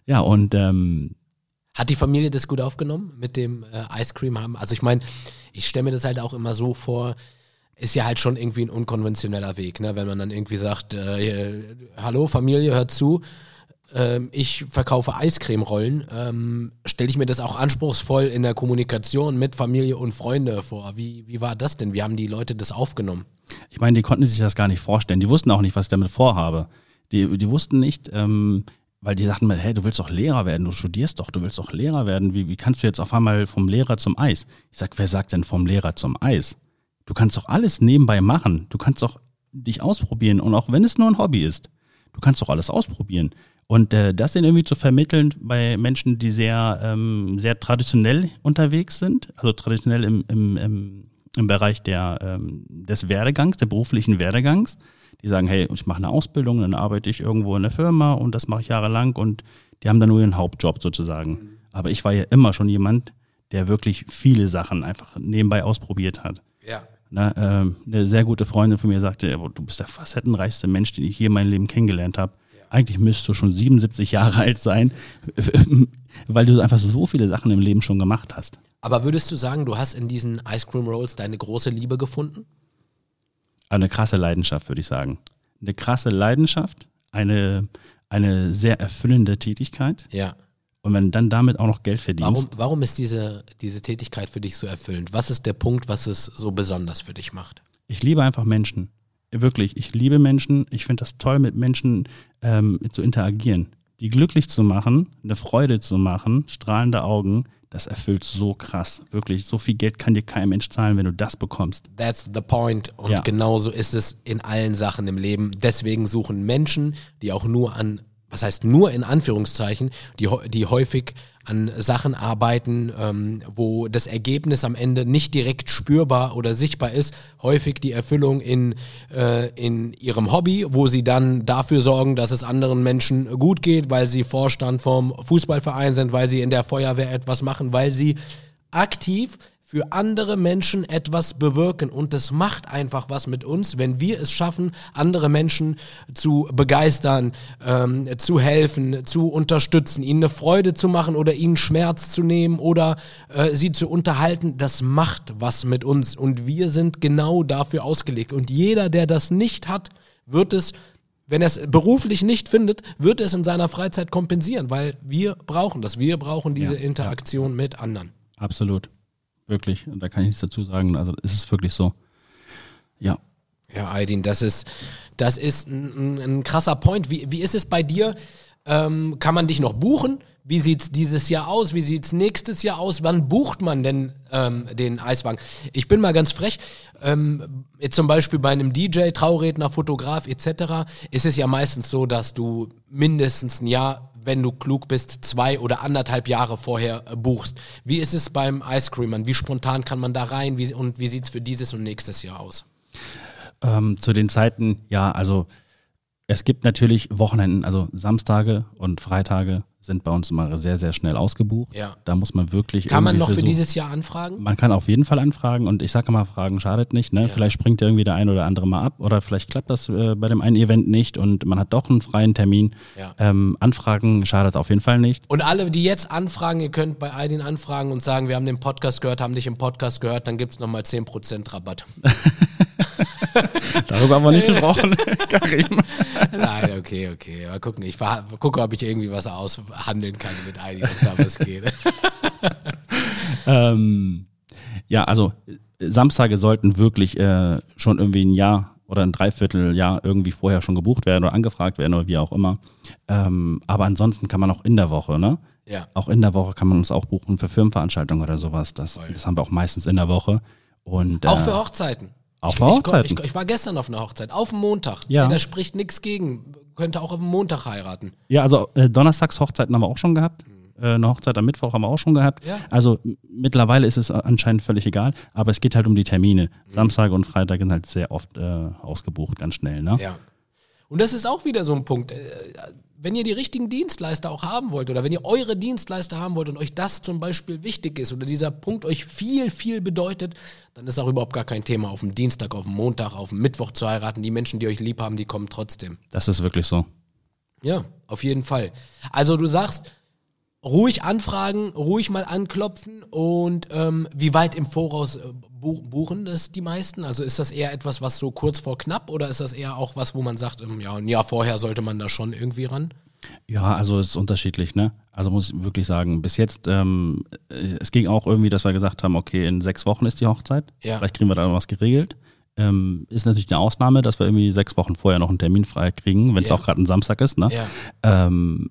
C: Ja, und ähm,
B: hat die Familie das gut aufgenommen mit dem äh, Ice Cream haben? Also ich meine, ich stelle mir das halt auch immer so vor, ist ja halt schon irgendwie ein unkonventioneller Weg, ne? wenn man dann irgendwie sagt, äh, hallo Familie, hört zu, äh, ich verkaufe Eiscremerollen, ähm, stelle ich mir das auch anspruchsvoll in der Kommunikation mit Familie und Freunde vor. Wie, wie war das denn? Wie haben die Leute das aufgenommen?
C: Ich meine, die konnten sich das gar nicht vorstellen. Die wussten auch nicht, was ich damit vorhabe. Die, die wussten nicht, ähm, weil die sagten mir, hey, du willst doch Lehrer werden, du studierst doch, du willst doch Lehrer werden. Wie, wie kannst du jetzt auf einmal vom Lehrer zum Eis? Ich sag, wer sagt denn vom Lehrer zum Eis? Du kannst doch alles nebenbei machen. Du kannst doch dich ausprobieren. Und auch wenn es nur ein Hobby ist, du kannst doch alles ausprobieren. Und äh, das dann irgendwie zu vermitteln bei Menschen, die sehr, ähm, sehr traditionell unterwegs sind, also traditionell im, im, im, im Bereich der, ähm, des Werdegangs, der beruflichen Werdegangs, die sagen, hey, ich mache eine Ausbildung, dann arbeite ich irgendwo in der Firma und das mache ich jahrelang und die haben dann nur ihren Hauptjob sozusagen. Mhm. Aber ich war ja immer schon jemand, der wirklich viele Sachen einfach nebenbei ausprobiert hat.
B: Ja.
C: Na, äh, eine sehr gute Freundin von mir sagte, du bist der facettenreichste Mensch, den ich je in meinem Leben kennengelernt habe. Eigentlich müsstest du schon 77 Jahre alt sein, [LAUGHS] weil du einfach so viele Sachen im Leben schon gemacht hast.
B: Aber würdest du sagen, du hast in diesen Ice Cream Rolls deine große Liebe gefunden?
C: Eine krasse Leidenschaft, würde ich sagen. Eine krasse Leidenschaft, eine, eine sehr erfüllende Tätigkeit.
B: Ja.
C: Und wenn du dann damit auch noch Geld verdienst.
B: Warum, warum ist diese, diese Tätigkeit für dich so erfüllend? Was ist der Punkt, was es so besonders für dich macht?
C: Ich liebe einfach Menschen. Wirklich, ich liebe Menschen. Ich finde das toll, mit Menschen ähm, zu interagieren. Die glücklich zu machen, eine Freude zu machen, strahlende Augen, das erfüllt so krass. Wirklich, so viel Geld kann dir kein Mensch zahlen, wenn du das bekommst.
B: That's the point. Und ja. genauso ist es in allen Sachen im Leben. Deswegen suchen Menschen, die auch nur an was heißt nur in Anführungszeichen, die, die häufig an Sachen arbeiten, ähm, wo das Ergebnis am Ende nicht direkt spürbar oder sichtbar ist, häufig die Erfüllung in, äh, in ihrem Hobby, wo sie dann dafür sorgen, dass es anderen Menschen gut geht, weil sie Vorstand vom Fußballverein sind, weil sie in der Feuerwehr etwas machen, weil sie aktiv für andere Menschen etwas bewirken. Und das macht einfach was mit uns, wenn wir es schaffen, andere Menschen zu begeistern, ähm, zu helfen, zu unterstützen, ihnen eine Freude zu machen oder ihnen Schmerz zu nehmen oder äh, sie zu unterhalten. Das macht was mit uns. Und wir sind genau dafür ausgelegt. Und jeder, der das nicht hat, wird es wenn er es beruflich nicht findet, wird er es in seiner Freizeit kompensieren, weil wir brauchen das. Wir brauchen diese ja, Interaktion ja. mit anderen.
C: Absolut. Wirklich. Da kann ich nichts dazu sagen. Also es ist wirklich so. Ja.
B: Ja, Aydin, das ist, das ist ein, ein, ein krasser Point. Wie, wie ist es bei dir? Ähm, kann man dich noch buchen? Wie sieht's dieses Jahr aus? Wie sieht's nächstes Jahr aus? Wann bucht man denn ähm, den Eiswagen? Ich bin mal ganz frech. Ähm, jetzt zum Beispiel bei einem DJ, Trauredner, Fotograf etc. ist es ja meistens so, dass du mindestens ein Jahr, wenn du klug bist, zwei oder anderthalb Jahre vorher äh, buchst. Wie ist es beim Ice Creamern? Wie spontan kann man da rein? Wie, und wie sieht's für dieses und nächstes Jahr aus?
C: Ähm, zu den Zeiten, ja, also es gibt natürlich Wochenenden, also Samstage und Freitage sind bei uns immer sehr, sehr schnell ausgebucht.
B: Ja.
C: Da muss man wirklich.
B: Kann man noch versuchen. für dieses Jahr anfragen?
C: Man kann auf jeden Fall anfragen und ich sage immer, Fragen schadet nicht. Ne? Ja. Vielleicht springt irgendwie der ein oder andere mal ab oder vielleicht klappt das äh, bei dem einen Event nicht und man hat doch einen freien Termin. Ja. Ähm, anfragen schadet auf jeden Fall nicht.
B: Und alle, die jetzt anfragen, ihr könnt bei Aidin anfragen und sagen, wir haben den Podcast gehört, haben dich im Podcast gehört, dann gibt es nochmal 10% Rabatt. [LAUGHS] [LAUGHS]
C: Darüber haben wir nicht gesprochen, [LAUGHS] Karim.
B: Nein, okay, okay. Mal gucken. Ich gucke, ob ich irgendwie was aushandeln kann mit einigen, da was geht. [LAUGHS]
C: ähm, ja, also Samstage sollten wirklich äh, schon irgendwie ein Jahr oder ein Dreivierteljahr irgendwie vorher schon gebucht werden oder angefragt werden oder wie auch immer. Ähm, aber ansonsten kann man auch in der Woche, ne?
B: Ja.
C: Auch in der Woche kann man uns auch buchen für Firmenveranstaltungen oder sowas. Das, das haben wir auch meistens in der Woche. Und,
B: auch für äh, Hochzeiten.
C: Auf ich, Hochzeiten?
B: Ich, ich, ich, war gestern auf einer Hochzeit, auf dem Montag. Ja. da spricht nichts gegen. Könnte auch auf dem Montag heiraten.
C: Ja, also äh, Donnerstags Hochzeiten haben wir auch schon gehabt. Mhm. Äh, eine Hochzeit am Mittwoch haben wir auch schon gehabt. Ja. Also mittlerweile ist es anscheinend völlig egal, aber es geht halt um die Termine. Mhm. Samstag und Freitag sind halt sehr oft äh, ausgebucht, ganz schnell. Ne?
B: Ja. Und das ist auch wieder so ein Punkt. Äh, wenn ihr die richtigen Dienstleister auch haben wollt oder wenn ihr eure Dienstleister haben wollt und euch das zum Beispiel wichtig ist oder dieser Punkt euch viel, viel bedeutet, dann ist auch überhaupt gar kein Thema, auf dem Dienstag, auf dem Montag, auf dem Mittwoch zu heiraten. Die Menschen, die euch lieb haben, die kommen trotzdem.
C: Das ist wirklich so.
B: Ja, auf jeden Fall. Also du sagst, ruhig anfragen, ruhig mal anklopfen und ähm, wie weit im Voraus äh, buchen das die meisten? Also ist das eher etwas, was so kurz vor knapp oder ist das eher auch was, wo man sagt, ähm, ja, ein Jahr vorher sollte man da schon irgendwie ran?
C: Ja, also es ist unterschiedlich, ne? Also muss ich wirklich sagen, bis jetzt, ähm, äh, es ging auch irgendwie, dass wir gesagt haben, okay, in sechs Wochen ist die Hochzeit. Ja. Vielleicht kriegen wir da was geregelt. Ähm, ist natürlich eine Ausnahme, dass wir irgendwie sechs Wochen vorher noch einen Termin frei kriegen, wenn es ja. auch gerade ein Samstag ist, ne? Ja. Ähm,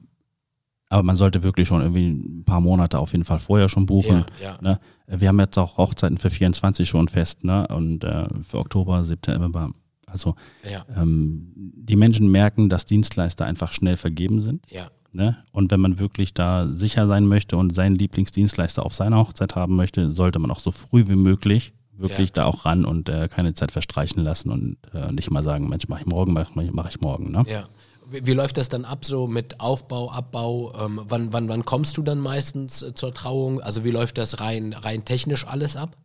C: aber man sollte wirklich schon irgendwie ein paar Monate auf jeden Fall vorher schon buchen. Ja, ja. Ne? Wir haben jetzt auch Hochzeiten für 24 schon fest, ne? Und äh, für Oktober, September. Also ja. ähm, die Menschen merken, dass Dienstleister einfach schnell vergeben sind.
B: Ja.
C: Ne? Und wenn man wirklich da sicher sein möchte und seinen Lieblingsdienstleister auf seiner Hochzeit haben möchte, sollte man auch so früh wie möglich wirklich ja. da auch ran und äh, keine Zeit verstreichen lassen und äh, nicht mal sagen, Mensch, mach ich morgen, mach, mach ich morgen. Ne?
B: Ja. Wie, läuft das dann ab, so mit Aufbau, Abbau? Ähm, wann, wann, wann kommst du dann meistens äh, zur Trauung? Also wie läuft das rein, rein technisch alles ab?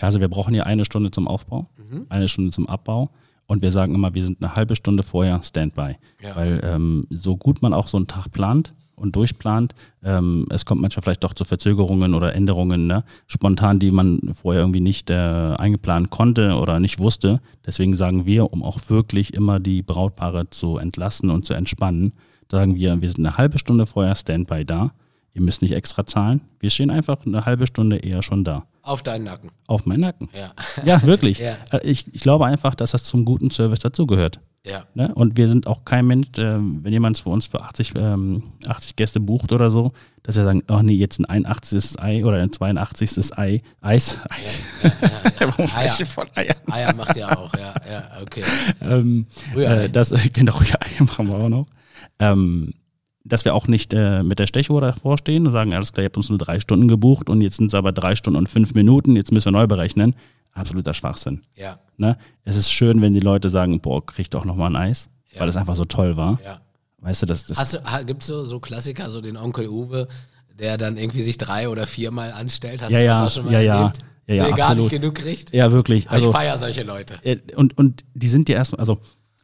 C: Ja, also wir brauchen hier eine Stunde zum Aufbau, mhm. eine Stunde zum Abbau. Und wir sagen immer, wir sind eine halbe Stunde vorher Standby. Ja. Weil ähm, so gut man auch so einen Tag plant, und durchplant. Ähm, es kommt manchmal vielleicht doch zu Verzögerungen oder Änderungen, ne? spontan, die man vorher irgendwie nicht äh, eingeplant konnte oder nicht wusste. Deswegen sagen wir, um auch wirklich immer die Brautpaare zu entlassen und zu entspannen, sagen wir, wir sind eine halbe Stunde vorher Standby da. Ihr müsst nicht extra zahlen. Wir stehen einfach eine halbe Stunde eher schon da.
B: Auf deinen Nacken.
C: Auf meinen Nacken.
B: Ja,
C: ja wirklich. [LAUGHS] ja. Ich, ich glaube einfach, dass das zum guten Service dazugehört.
B: Ja.
C: Ne? Und wir sind auch kein Mensch, äh, wenn jemand für uns für 80, ähm, 80 Gäste bucht oder so, dass wir sagen, oh nee, jetzt ein 81. Ei oder ein 82. Ei, Eis. Ja, ja, ja. Eier. [LAUGHS] von Eiern.
B: Eier macht ja auch, ja, ja, okay.
C: ähm, äh, das, [LAUGHS] genau, ja, Eier machen wir auch noch. Ähm, dass wir auch nicht äh, mit der Stechuhr davor stehen und sagen, alles klar, ihr habt uns nur drei Stunden gebucht und jetzt sind es aber drei Stunden und fünf Minuten, jetzt müssen wir neu berechnen absoluter Schwachsinn.
B: Ja.
C: Ne? Es ist schön, wenn die Leute sagen, boah, krieg doch noch mal ein Eis, ja. weil es einfach so toll war.
B: Ja.
C: Weißt du, das, das
B: Hast du, gibt es so, so Klassiker, so den Onkel Uwe, der dann irgendwie sich drei oder viermal anstellt? Hast
C: ja,
B: du
C: ja, das auch schon mal ja, erlebt? Ja, ja,
B: der
C: absolut.
B: gar nicht genug kriegt?
C: Ja, wirklich.
B: Also, ich feiere solche Leute.
C: Äh, und, und die sind ja erstmal, also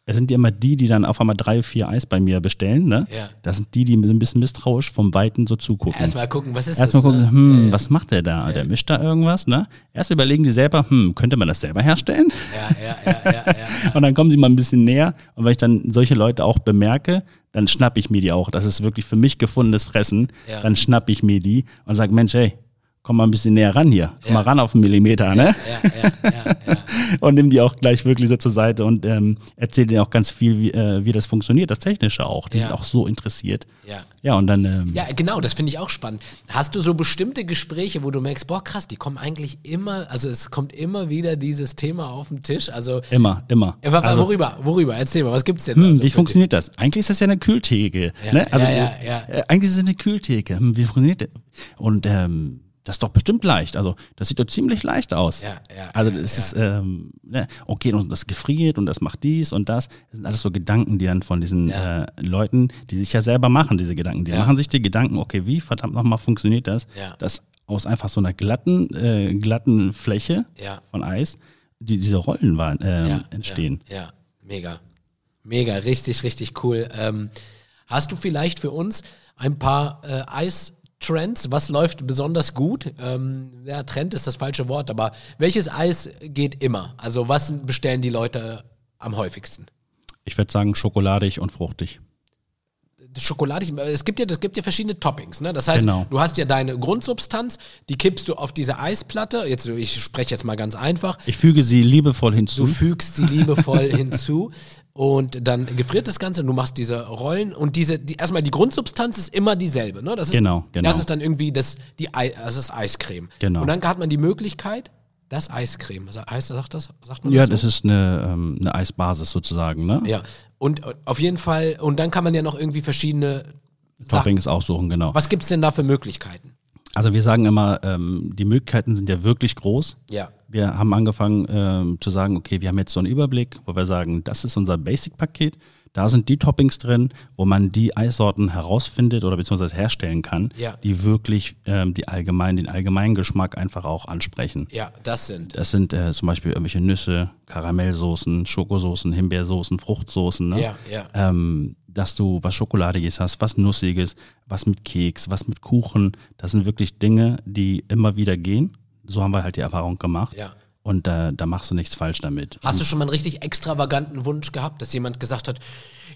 C: es sind ja immer die, die dann auf einmal drei, vier Eis bei mir bestellen. Ne?
B: Ja.
C: Das sind die, die ein bisschen misstrauisch vom Weiten so zugucken.
B: Erstmal gucken, was ist
C: Erstmal
B: das?
C: Erstmal gucken, ne? hm, ja, was macht der da? Ja. Der mischt da irgendwas, ne? Erst überlegen die selber, hm, könnte man das selber herstellen?
B: Ja, ja, ja, ja, ja, [LAUGHS]
C: Und dann kommen sie mal ein bisschen näher. Und wenn ich dann solche Leute auch bemerke, dann schnapp ich mir die auch. Das ist wirklich für mich gefundenes Fressen. Dann schnapp ich mir die und sage, Mensch, hey, komm mal ein bisschen näher ran hier, komm ja. mal ran auf einen Millimeter, ne? Ja, ja, ja, ja, [LAUGHS] und nimm die auch gleich wirklich so zur Seite und ähm, erzähl dir auch ganz viel, wie, äh, wie das funktioniert, das Technische auch. Die sind auch so interessiert.
B: Ja.
C: Ja, und dann. Ähm,
B: ja, genau, das finde ich auch spannend. Hast du so bestimmte Gespräche, wo du merkst, boah, krass, die kommen eigentlich immer, also es kommt immer wieder dieses Thema auf den Tisch. Also
C: immer, immer.
B: Aber, also, worüber? Worüber? Erzähl mal, was gibt's denn
C: hm, so Wie funktioniert das? Eigentlich ist das ja eine Kühltheke. Ja, ne? also, ja, ja, ja. Äh, eigentlich ist es eine Kühltheke. Hm, wie funktioniert das? Und ähm, das ist doch bestimmt leicht. Also das sieht doch ziemlich leicht aus.
B: Ja, ja,
C: also das ja, ist, ähm, ne, okay, und das gefriert und das macht dies und das. Das sind alles so Gedanken, die dann von diesen äh, Leuten, die sich ja selber machen, diese Gedanken. Die machen sich die Gedanken, okay, wie verdammt nochmal funktioniert das? Ja. Das aus einfach so einer glatten, äh, glatten Fläche von Eis, die diese Rollen waren, äh, entstehen.
B: Ja, mega. Mega, richtig, richtig cool. Ähm, hast du vielleicht für uns ein paar äh, Eis Trends? Was läuft besonders gut? Ähm, ja, Trend ist das falsche Wort, aber welches Eis geht immer? Also was bestellen die Leute am häufigsten?
C: Ich würde sagen schokoladig und fruchtig.
B: Schokoladig, es gibt ja, es gibt ja verschiedene Toppings, ne? Das heißt,
C: genau.
B: du hast ja deine Grundsubstanz, die kippst du auf diese Eisplatte. Jetzt, ich spreche jetzt mal ganz einfach.
C: Ich füge sie liebevoll hinzu.
B: Du fügst sie liebevoll [LAUGHS] hinzu und dann gefriert das Ganze und du machst diese Rollen und diese, die, erstmal die Grundsubstanz ist immer dieselbe, ne? Das ist,
C: genau, genau.
B: Das ist dann irgendwie das, die, Ei, das ist Eiscreme.
C: Genau.
B: Und dann hat man die Möglichkeit, das Eiscreme, heißt, sagt das, sagt man
C: Ja,
B: das,
C: so? das ist eine, ähm, eine Eisbasis sozusagen, ne?
B: Ja. Und auf jeden Fall, und dann kann man ja noch irgendwie verschiedene
C: Toppings aussuchen, genau.
B: Was gibt es denn da für Möglichkeiten?
C: Also wir sagen immer, ähm, die Möglichkeiten sind ja wirklich groß.
B: Ja.
C: Wir haben angefangen ähm, zu sagen, okay, wir haben jetzt so einen Überblick, wo wir sagen, das ist unser Basic-Paket. Da sind die Toppings drin, wo man die Eissorten herausfindet oder beziehungsweise herstellen kann,
B: ja.
C: die wirklich ähm, die allgemein, den allgemeinen Geschmack einfach auch ansprechen.
B: Ja, das sind.
C: Das sind äh, zum Beispiel irgendwelche Nüsse, Karamellsoßen, Schokosoßen, Himbeersoßen, Fruchtsoßen. Ne?
B: Ja, ja.
C: Ähm, dass du was Schokoladiges hast, was Nussiges, was mit Keks, was mit Kuchen. Das sind wirklich Dinge, die immer wieder gehen. So haben wir halt die Erfahrung gemacht.
B: Ja.
C: Und äh, da machst du nichts falsch damit.
B: Hast du schon mal einen richtig extravaganten Wunsch gehabt, dass jemand gesagt hat,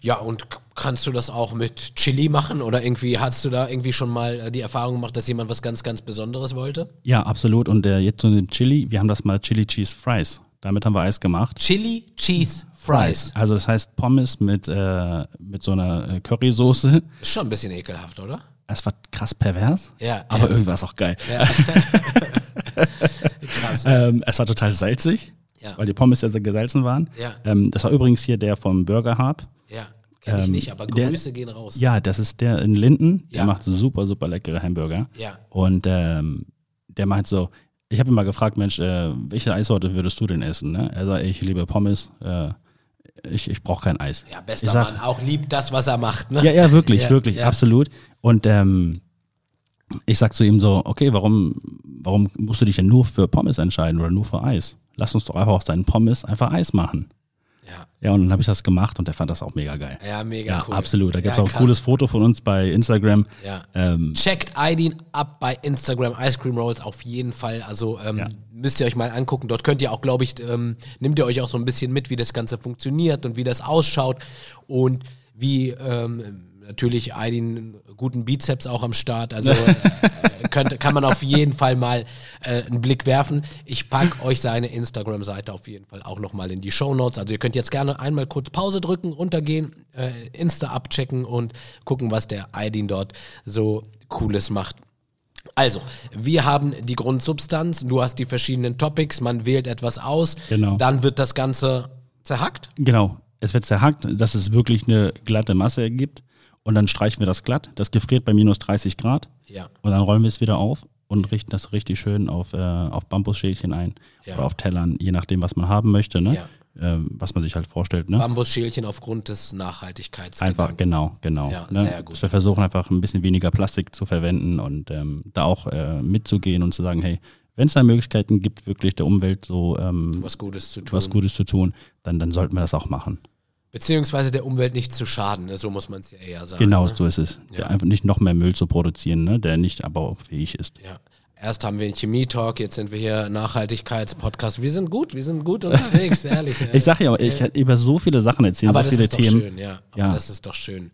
B: ja, und kannst du das auch mit Chili machen? Oder irgendwie hast du da irgendwie schon mal äh, die Erfahrung gemacht, dass jemand was ganz, ganz Besonderes wollte?
C: Ja, absolut. Und äh, jetzt so mit Chili, wir haben das mal Chili Cheese Fries. Damit haben wir Eis gemacht.
B: Chili Cheese Fries.
C: Also das heißt Pommes mit, äh, mit so einer äh, Currysoße.
B: Ist schon ein bisschen ekelhaft, oder?
C: Es war krass pervers.
B: Ja.
C: Aber
B: ja.
C: irgendwie war es auch geil.
B: Ja. [LAUGHS] [LAUGHS]
C: krass. Ähm, es war total salzig,
B: ja.
C: weil die Pommes ja sehr gesalzen waren.
B: Ja.
C: Ähm, das war übrigens hier der vom Burger Hub.
B: Ja. Kenn ich
C: Ähm,
B: nicht, aber
C: der-
B: Grüße gehen raus.
C: Ja, das ist der in Linden. Der
B: Ja.
C: macht super, super leckere Hamburger.
B: Ja.
C: Und ähm, der meint so, ich habe ihn mal gefragt, Mensch, äh, welche Eissorte würdest du denn essen? Ne? Er sagt, ich liebe Pommes, äh, ich, ich brauche kein Eis.
B: Ja, bester
C: sag-
B: Mann, auch liebt das, was er macht, ne?
C: Ja, ja, wirklich,
B: Ja,
C: wirklich,
B: ja.
C: absolut. Und ähm, ich sag zu ihm so, okay, warum, warum musst du dich denn nur für Pommes entscheiden oder nur für Eis? Lass uns doch einfach aus deinen Pommes einfach Eis machen.
B: Ja,
C: Ja, und dann habe ich das gemacht und der fand das auch mega geil.
B: ja mega
C: Ja,
B: cool.
C: absolut. Da gibt es
B: Ja,
C: auch ein
B: krass.
C: cooles Foto von uns bei Instagram.
B: Ja.
C: Ähm,
B: Checkt Aidin ab bei Instagram Ice Cream Rolls auf jeden Fall. Also ähm,
C: Ja.
B: müsst ihr euch mal angucken. Dort könnt ihr auch, glaube ich, ähm, nehmt ihr euch auch so ein bisschen mit, wie das Ganze funktioniert und wie das ausschaut und wie ähm, natürlich einen guten Bizeps auch am Start. Also äh, [LAUGHS] könnt, kann man auf jeden Fall mal äh, einen Blick werfen. Ich pack euch seine Instagram-Seite auf jeden Fall auch nochmal in die Show Notes. Also ihr könnt jetzt gerne einmal kurz Pause drücken, runtergehen, äh, Insta abchecken und gucken, was der Aidin dort so Cooles macht. Also, wir haben die Grundsubstanz, du hast die verschiedenen Topics, man wählt etwas aus,
C: Genau.
B: dann wird das Ganze zerhackt.
C: Genau. Es wird zerhackt, dass es wirklich eine glatte Masse ergibt. Und dann streichen wir das glatt. Das gefriert bei minus 30 Grad.
B: Ja.
C: Und dann rollen wir es wieder auf und richten das richtig schön auf, äh, auf Bambusschälchen ein.
B: Ja.
C: Oder auf Tellern, je nachdem, was man haben möchte. Ne?
B: Ja.
C: Ähm, was man sich halt vorstellt. Ne?
B: Bambusschälchen aufgrund des Nachhaltigkeits.
C: Einfach, genau, genau.
B: Ja,
C: ne?
B: sehr gut.
C: Wir versuchen einfach ein bisschen weniger Plastik zu verwenden und ähm, da auch äh, mitzugehen und zu sagen, hey, wenn es da Möglichkeiten gibt, wirklich der Umwelt so ähm,
B: Was Gutes zu tun.
C: was Gutes zu tun, dann, dann sollten wir das auch machen.
B: Beziehungsweise der Umwelt nicht zu schaden, ne? so muss man es ja eher sagen.
C: Genau
B: ne?
C: so ist es.
B: Ja.
C: Einfach nicht noch mehr Müll zu produzieren, ne? der nicht abbauffähig ist.
B: Ja. Erst haben wir einen Chemie-Talk, jetzt sind wir hier Nachhaltigkeitspodcast. Wir sind gut, wir sind gut [LAUGHS] unterwegs, ehrlich.
C: Ich sage ja, ich kann über so viele Sachen erzählen,
B: aber
C: so
B: das
C: viele
B: ist
C: Themen.
B: schön, ja. Aber
C: Ja.
B: das ist doch schön.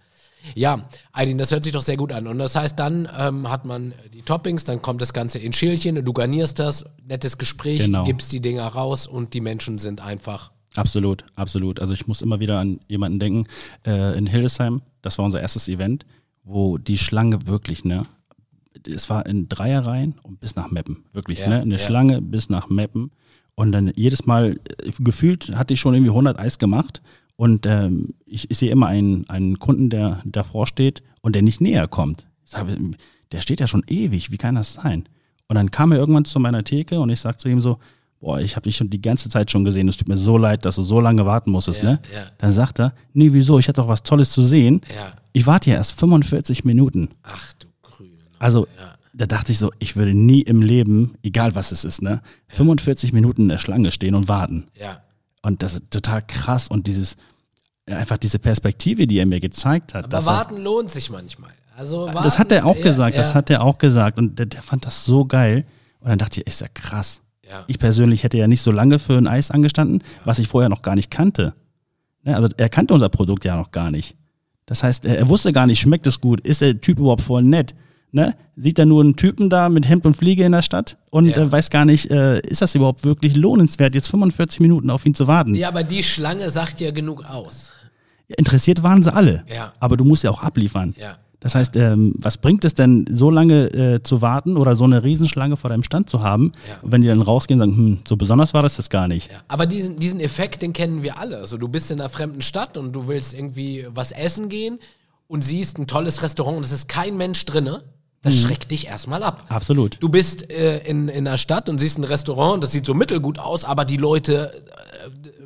B: Ja, Aydin, das hört sich doch sehr gut an. Und das heißt, dann ähm, hat man die Toppings, dann kommt das Ganze in Schälchen du garnierst das, nettes Gespräch, genau. gibst die Dinger raus und die Menschen sind einfach.
C: Absolut, absolut. Also ich muss immer wieder an jemanden denken, äh, in Hildesheim, das war unser erstes Event, wo die Schlange wirklich, ne, es war in Dreierreihen und bis nach Meppen, wirklich, ja, ne, eine ja. Schlange bis nach Meppen. Und dann jedes Mal, äh, gefühlt hatte ich schon irgendwie 100 Eis gemacht und ähm, ich, ich sehe immer einen, einen Kunden, der davor steht und der nicht näher kommt. Ich sage, der steht ja schon ewig, wie kann das sein? Und dann kam er irgendwann zu meiner Theke und ich sage zu ihm so, boah, ich habe dich schon die ganze Zeit schon gesehen, es tut mir so leid, dass du so lange warten musstest, ja, ne? Ja. Dann sagt er, nee, wieso, ich hatte doch was Tolles zu sehen. Ja. Ich warte ja erst 45 Minuten.
B: Ach du Grüne.
C: Also, da dachte ich so, ich würde nie im Leben, egal was es ist, ne, 45 Minuten in der Schlange stehen und warten.
B: Ja.
C: Und das ist total krass und dieses, einfach diese Perspektive, die er mir gezeigt hat.
B: Aber warten er, lohnt sich manchmal. Also warten,
C: das hat er auch gesagt, das hat er auch gesagt und der, der, fand das so geil. Und dann dachte ich, ist ja krass. Ja. Ich persönlich hätte ja nicht so lange für ein Eis angestanden, was ich vorher noch gar nicht kannte. Ne, also er kannte unser Produkt ja noch gar nicht. Das heißt, er, er wusste gar nicht, schmeckt es gut, ist der Typ überhaupt voll nett? Ne? Sieht er nur einen Typen da mit Hemd und Fliege in der Stadt und ja. äh, weiß gar nicht, äh, ist das überhaupt wirklich lohnenswert, jetzt 45 Minuten auf ihn zu warten?
B: Ja, aber die Schlange sagt ja genug aus.
C: Interessiert waren sie alle.
B: Ja.
C: Aber du musst ja auch abliefern.
B: Ja.
C: Das heißt, ähm, was bringt es denn, so lange äh, zu warten oder so eine Riesenschlange vor deinem Stand zu haben, ja. wenn die dann rausgehen und sagen, hm, so besonders war das jetzt gar nicht.
B: Ja. Aber diesen, diesen Effekt, den kennen wir alle. Also du bist in einer fremden Stadt und du willst irgendwie was essen gehen und siehst ein tolles Restaurant und es ist kein Mensch drinne. Das mhm. schreckt dich erstmal ab.
C: Absolut.
B: Du bist äh, in, in einer Stadt und siehst ein Restaurant, das sieht so mittelgut aus, aber die Leute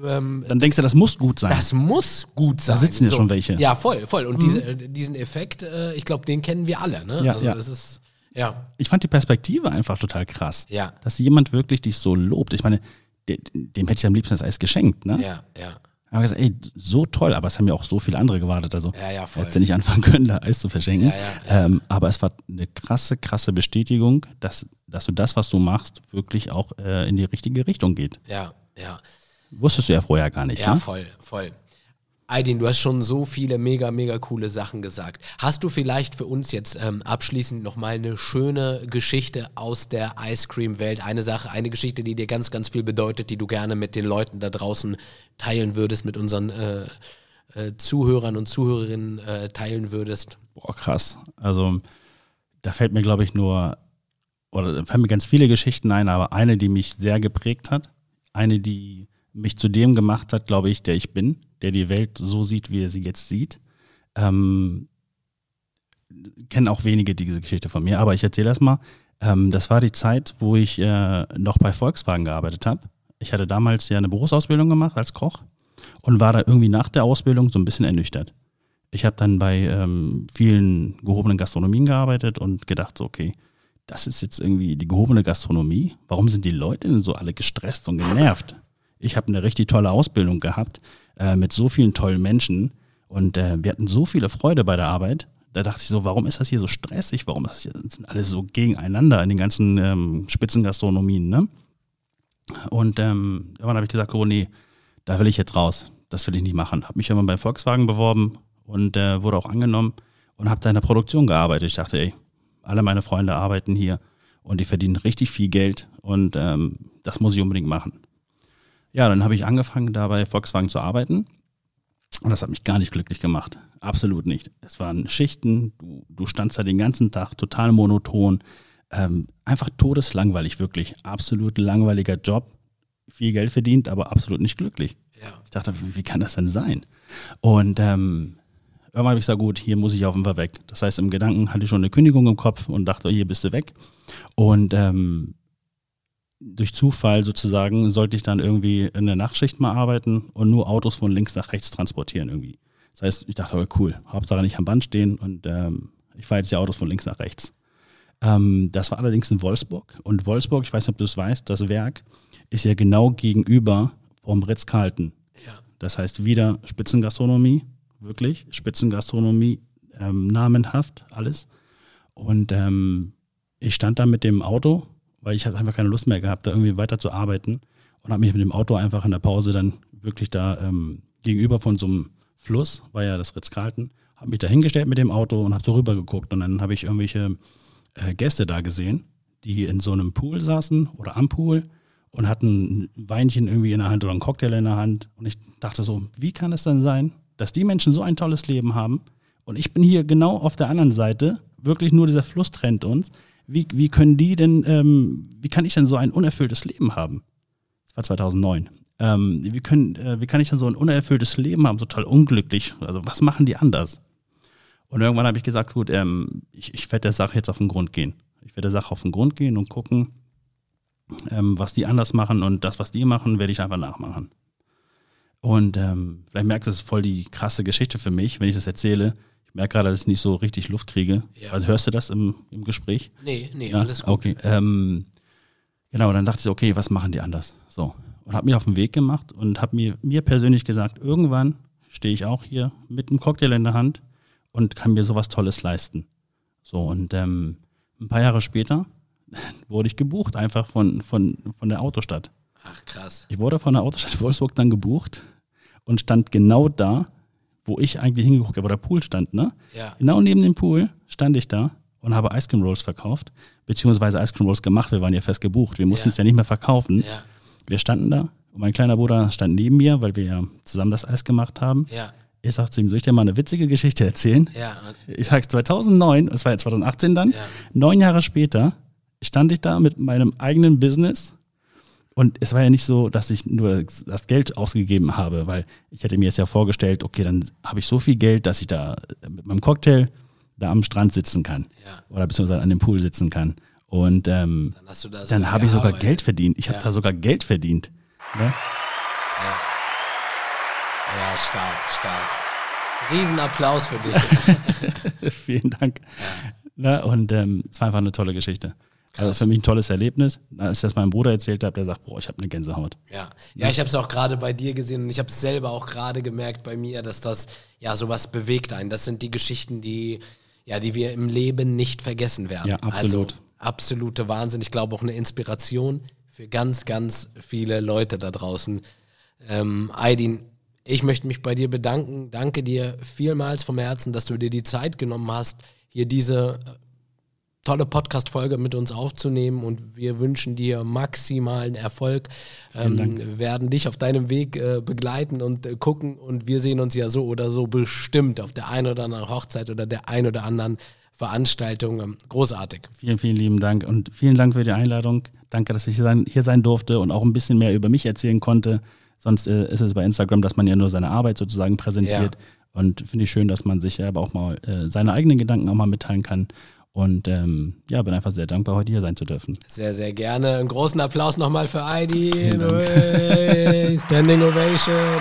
C: ähm, Dann denkst du, das muss gut sein.
B: Das muss gut sein.
C: Da sitzen ja so. schon welche.
B: Ja, voll, voll. Und mhm. diese, äh, diesen Effekt, äh, ich glaube, den kennen wir alle. Ne?
C: Ja,
B: also
C: ja.
B: das ist, ja.
C: Ich fand die Perspektive einfach total krass.
B: Ja.
C: Dass jemand wirklich dich so lobt. Ich meine, dem, dem hätte ich am liebsten das Eis geschenkt, ne?
B: Ja, ja.
C: Aber gesagt, ey, so toll, aber es haben ja auch so viele andere gewartet. Also
B: ja, ja, voll.
C: hättest du nicht anfangen können, da Eis zu verschenken.
B: Ja, ja, ja.
C: Ähm, aber es war eine krasse, krasse Bestätigung, dass, dass du das, was du machst, wirklich auch äh, in die richtige Richtung geht.
B: Ja, ja.
C: Wusstest du ja vorher gar nicht.
B: Ja,
C: ne?
B: voll, voll. Aydin, du hast schon so viele mega, mega coole Sachen gesagt. Hast du vielleicht für uns jetzt ähm, abschließend nochmal eine schöne Geschichte aus der Ice Cream Welt? Eine Sache, eine Geschichte, die dir ganz, ganz viel bedeutet, die du gerne mit den Leuten da draußen teilen würdest, mit unseren äh, äh, Zuhörern und Zuhörerinnen äh, teilen würdest?
C: Boah, krass. Also da fällt mir, glaube ich, nur, oder da fallen mir ganz viele Geschichten ein, aber eine, die mich sehr geprägt hat, eine, die mich zu dem gemacht hat, glaube ich, der ich bin, der die Welt so sieht, wie er sie jetzt sieht. Ähm, kennen auch wenige diese Geschichte von mir, aber ich erzähle das mal. Ähm, das war die Zeit, wo ich äh, noch bei Volkswagen gearbeitet habe. Ich hatte damals ja eine Berufsausbildung gemacht als Koch und war da irgendwie nach der Ausbildung so ein bisschen ernüchtert. Ich habe dann bei ähm, vielen gehobenen Gastronomien gearbeitet und gedacht, so, okay, das ist jetzt irgendwie die gehobene Gastronomie. Warum sind die Leute denn so alle gestresst und genervt? Ich habe eine richtig tolle Ausbildung gehabt äh, mit so vielen tollen Menschen und äh, wir hatten so viele Freude bei der Arbeit. Da dachte ich so, warum ist das hier so stressig? Warum ist das sind alle so gegeneinander in den ganzen ähm, Spitzengastronomien? Ne? Und ähm, irgendwann habe ich gesagt, oh nee, da will ich jetzt raus. Das will ich nicht machen. Habe mich immer bei Volkswagen beworben und äh, wurde auch angenommen und habe da in der Produktion gearbeitet. Ich dachte, ey, alle meine Freunde arbeiten hier und die verdienen richtig viel Geld und ähm, das muss ich unbedingt machen. Ja, dann habe ich angefangen, da bei Volkswagen zu arbeiten. Und das hat mich gar nicht glücklich gemacht. Absolut nicht. Es waren Schichten, du, du standst da den ganzen Tag total monoton. Ähm, einfach todeslangweilig, wirklich. Absolut langweiliger Job. Viel Geld verdient, aber absolut nicht glücklich.
B: Ja.
C: Ich dachte, wie kann das denn sein? Und ähm, irgendwann habe ich gesagt, gut, hier muss ich auf jeden Fall weg. Das heißt, im Gedanken hatte ich schon eine Kündigung im Kopf und dachte, hier bist du weg. Und ähm, durch Zufall sozusagen sollte ich dann irgendwie in der Nachtschicht mal arbeiten und nur Autos von links nach rechts transportieren irgendwie. Das heißt, ich dachte, oh cool, Hauptsache nicht am Band stehen und ähm, ich fahre jetzt die Autos von links nach rechts. Ähm, das war allerdings in Wolfsburg und Wolfsburg, ich weiß nicht, ob du es weißt, das Werk ist ja genau gegenüber vom Ritz-Carlton.
B: Ja.
C: Das heißt wieder Spitzengastronomie, wirklich, Spitzengastronomie, ähm, namenhaft, alles. Und ähm, ich stand da mit dem Auto weil ich habe einfach keine Lust mehr gehabt, da irgendwie weiter zu arbeiten und habe mich mit dem Auto einfach in der Pause dann wirklich da ähm, gegenüber von so einem Fluss, war ja das Ritz-Carlton, habe mich da hingestellt mit dem Auto und habe so rübergeguckt und dann habe ich irgendwelche äh, Gäste da gesehen, die in so einem Pool saßen oder am Pool und hatten ein Weinchen irgendwie in der Hand oder einen Cocktail in der Hand und ich dachte so, wie kann es denn sein, dass die Menschen so ein tolles Leben haben und ich bin hier genau auf der anderen Seite, wirklich nur dieser Fluss trennt uns. Wie, wie können die denn, ähm, wie kann ich denn so ein unerfülltes Leben haben? Das war 2009 ähm, wie, können, äh, wie kann ich denn so ein unerfülltes Leben haben, so total unglücklich? Also was machen die anders? Und irgendwann habe ich gesagt, gut, ähm, ich, ich werde der Sache jetzt auf den Grund gehen. Ich werde der Sache auf den Grund gehen und gucken, ähm, was die anders machen und das, was die machen, werde ich einfach nachmachen. Und ähm, vielleicht merkst du, es ist voll die krasse Geschichte für mich, wenn ich das erzähle. Ich merke gerade, dass ich nicht so richtig Luft kriege. Ja. Also hörst du das im, im Gespräch?
B: Nee, nee, ja? alles gut.
C: Okay. Ähm, genau, dann dachte ich, okay, was machen die anders? So und habe mich auf den Weg gemacht und habe mir, mir persönlich gesagt, irgendwann stehe ich auch hier mit einem Cocktail in der Hand und kann mir sowas Tolles leisten. So, und ähm, ein paar Jahre später [LAUGHS] wurde ich gebucht, einfach von, von, von der Autostadt.
B: Ach, krass.
C: Ich wurde von der Autostadt [LAUGHS] Wolfsburg dann gebucht und stand genau da, wo ich eigentlich hingeguckt habe, wo der Pool stand, ne?
B: Ja.
C: Genau neben dem Pool stand ich da und habe Ice Cream Rolls verkauft, beziehungsweise Ice Cream Rolls gemacht. Wir waren ja fest gebucht. Wir mussten ja. es ja nicht mehr verkaufen.
B: Ja
C: wir standen da und mein kleiner Bruder stand neben mir, weil wir ja zusammen das Eis gemacht haben.
B: Ja.
C: Ich sagte zu ihm, soll ich dir mal eine witzige Geschichte erzählen?
B: Ja.
C: Ich sag 2009, das war ja 2018 dann, ja. neun Jahre später stand ich da mit meinem eigenen Business und es war ja nicht so, dass ich nur das Geld ausgegeben habe, weil ich hätte mir jetzt ja vorgestellt, okay, dann habe ich so viel Geld, dass ich da mit meinem Cocktail da am Strand sitzen kann
B: ja.
C: oder beziehungsweise an dem Pool sitzen kann. Und ähm, dann, dann habe ich sogar Geld verdient. Ich ja. habe da sogar Geld verdient. Ne?
B: Ja. ja, stark, stark. Riesenapplaus für dich. [LAUGHS]
C: Vielen Dank. Ne? Und ähm, es war einfach eine tolle Geschichte. Also für mich ein tolles Erlebnis. Als ich das meinem Bruder erzählt habe, der sagt, boah, ich habe eine Gänsehaut.
B: Ja, ja ich habe es auch gerade bei dir gesehen und ich habe es selber auch gerade gemerkt bei mir, dass das ja sowas bewegt einen. Das sind die Geschichten, die ja, die wir im Leben nicht vergessen werden.
C: Ja, absolut.
B: Also, absolute Wahnsinn. Ich glaube auch eine Inspiration für ganz, ganz viele Leute da draußen. Ähm, Aydin, ich möchte mich bei dir bedanken. Danke dir vielmals vom Herzen, dass du dir die Zeit genommen hast, hier diese tolle Podcast-Folge mit uns aufzunehmen und wir wünschen dir maximalen Erfolg. Ähm, werden dich auf deinem Weg äh, begleiten und äh, gucken und wir sehen uns ja so oder so bestimmt auf der einen oder anderen Hochzeit oder der ein oder anderen Veranstaltung. Ähm, großartig.
C: Vielen, vielen lieben Dank und vielen Dank für die Einladung. Danke, dass ich hier sein durfte und auch ein bisschen mehr über mich erzählen konnte. Sonst äh, ist es bei Instagram, dass man ja nur seine Arbeit sozusagen präsentiert. Ja. Und finde ich schön, dass man sich aber auch mal äh, seine eigenen Gedanken auch mal mitteilen kann. Und ähm, ja, bin einfach sehr dankbar, heute hier sein zu dürfen.
B: Sehr, sehr gerne. Einen großen Applaus nochmal für Heidi. Standing Ovation.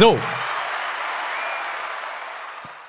B: so,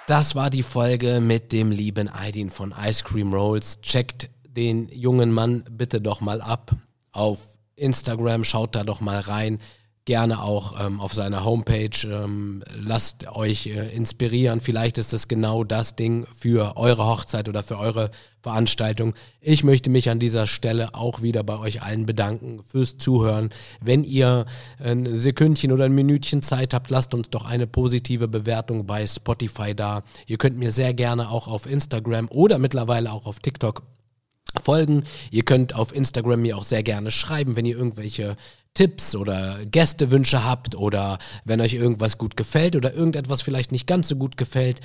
B: das war die Folge mit dem lieben Aidin von Ice Cream Rolls. Checkt den jungen Mann bitte doch mal ab auf Instagram, schaut da doch mal rein gerne auch ähm, auf seiner Homepage. Ähm, lasst euch äh, inspirieren. Vielleicht ist das genau das Ding für eure Hochzeit oder für eure Veranstaltung. Ich möchte mich an dieser Stelle auch wieder bei euch allen bedanken fürs Zuhören. Wenn ihr ein Sekündchen oder ein Minütchen Zeit habt, lasst uns doch eine positive Bewertung bei Spotify da. Ihr könnt mir sehr gerne auch auf Instagram oder mittlerweile auch auf TikTok folgen. Ihr könnt auf Instagram mir auch sehr gerne schreiben, wenn ihr irgendwelche Tipps oder Gästewünsche habt oder wenn euch irgendwas gut gefällt oder irgendetwas vielleicht nicht ganz so gut gefällt.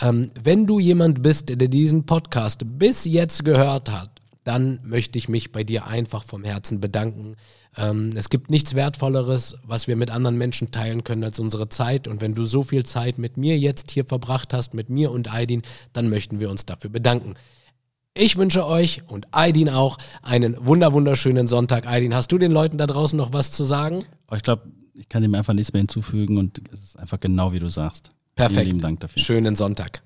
B: Ähm, wenn du jemand bist, der diesen Podcast bis jetzt gehört hat, dann möchte ich mich bei dir einfach vom Herzen bedanken. Ähm, es gibt nichts Wertvolleres, was wir mit anderen Menschen teilen können als unsere Zeit. Und wenn du so viel Zeit mit mir jetzt hier verbracht hast, mit mir und Aidin, dann möchten wir uns dafür bedanken. Ich wünsche euch und Aidin auch einen wunder wunderschönen Sonntag. Aidin, hast du den Leuten da draußen noch was zu sagen?
C: Oh, ich glaube, ich kann dem einfach nichts mehr hinzufügen und es ist einfach genau wie du sagst.
B: Perfekt. Vielen lieben Dank dafür. Schönen Sonntag.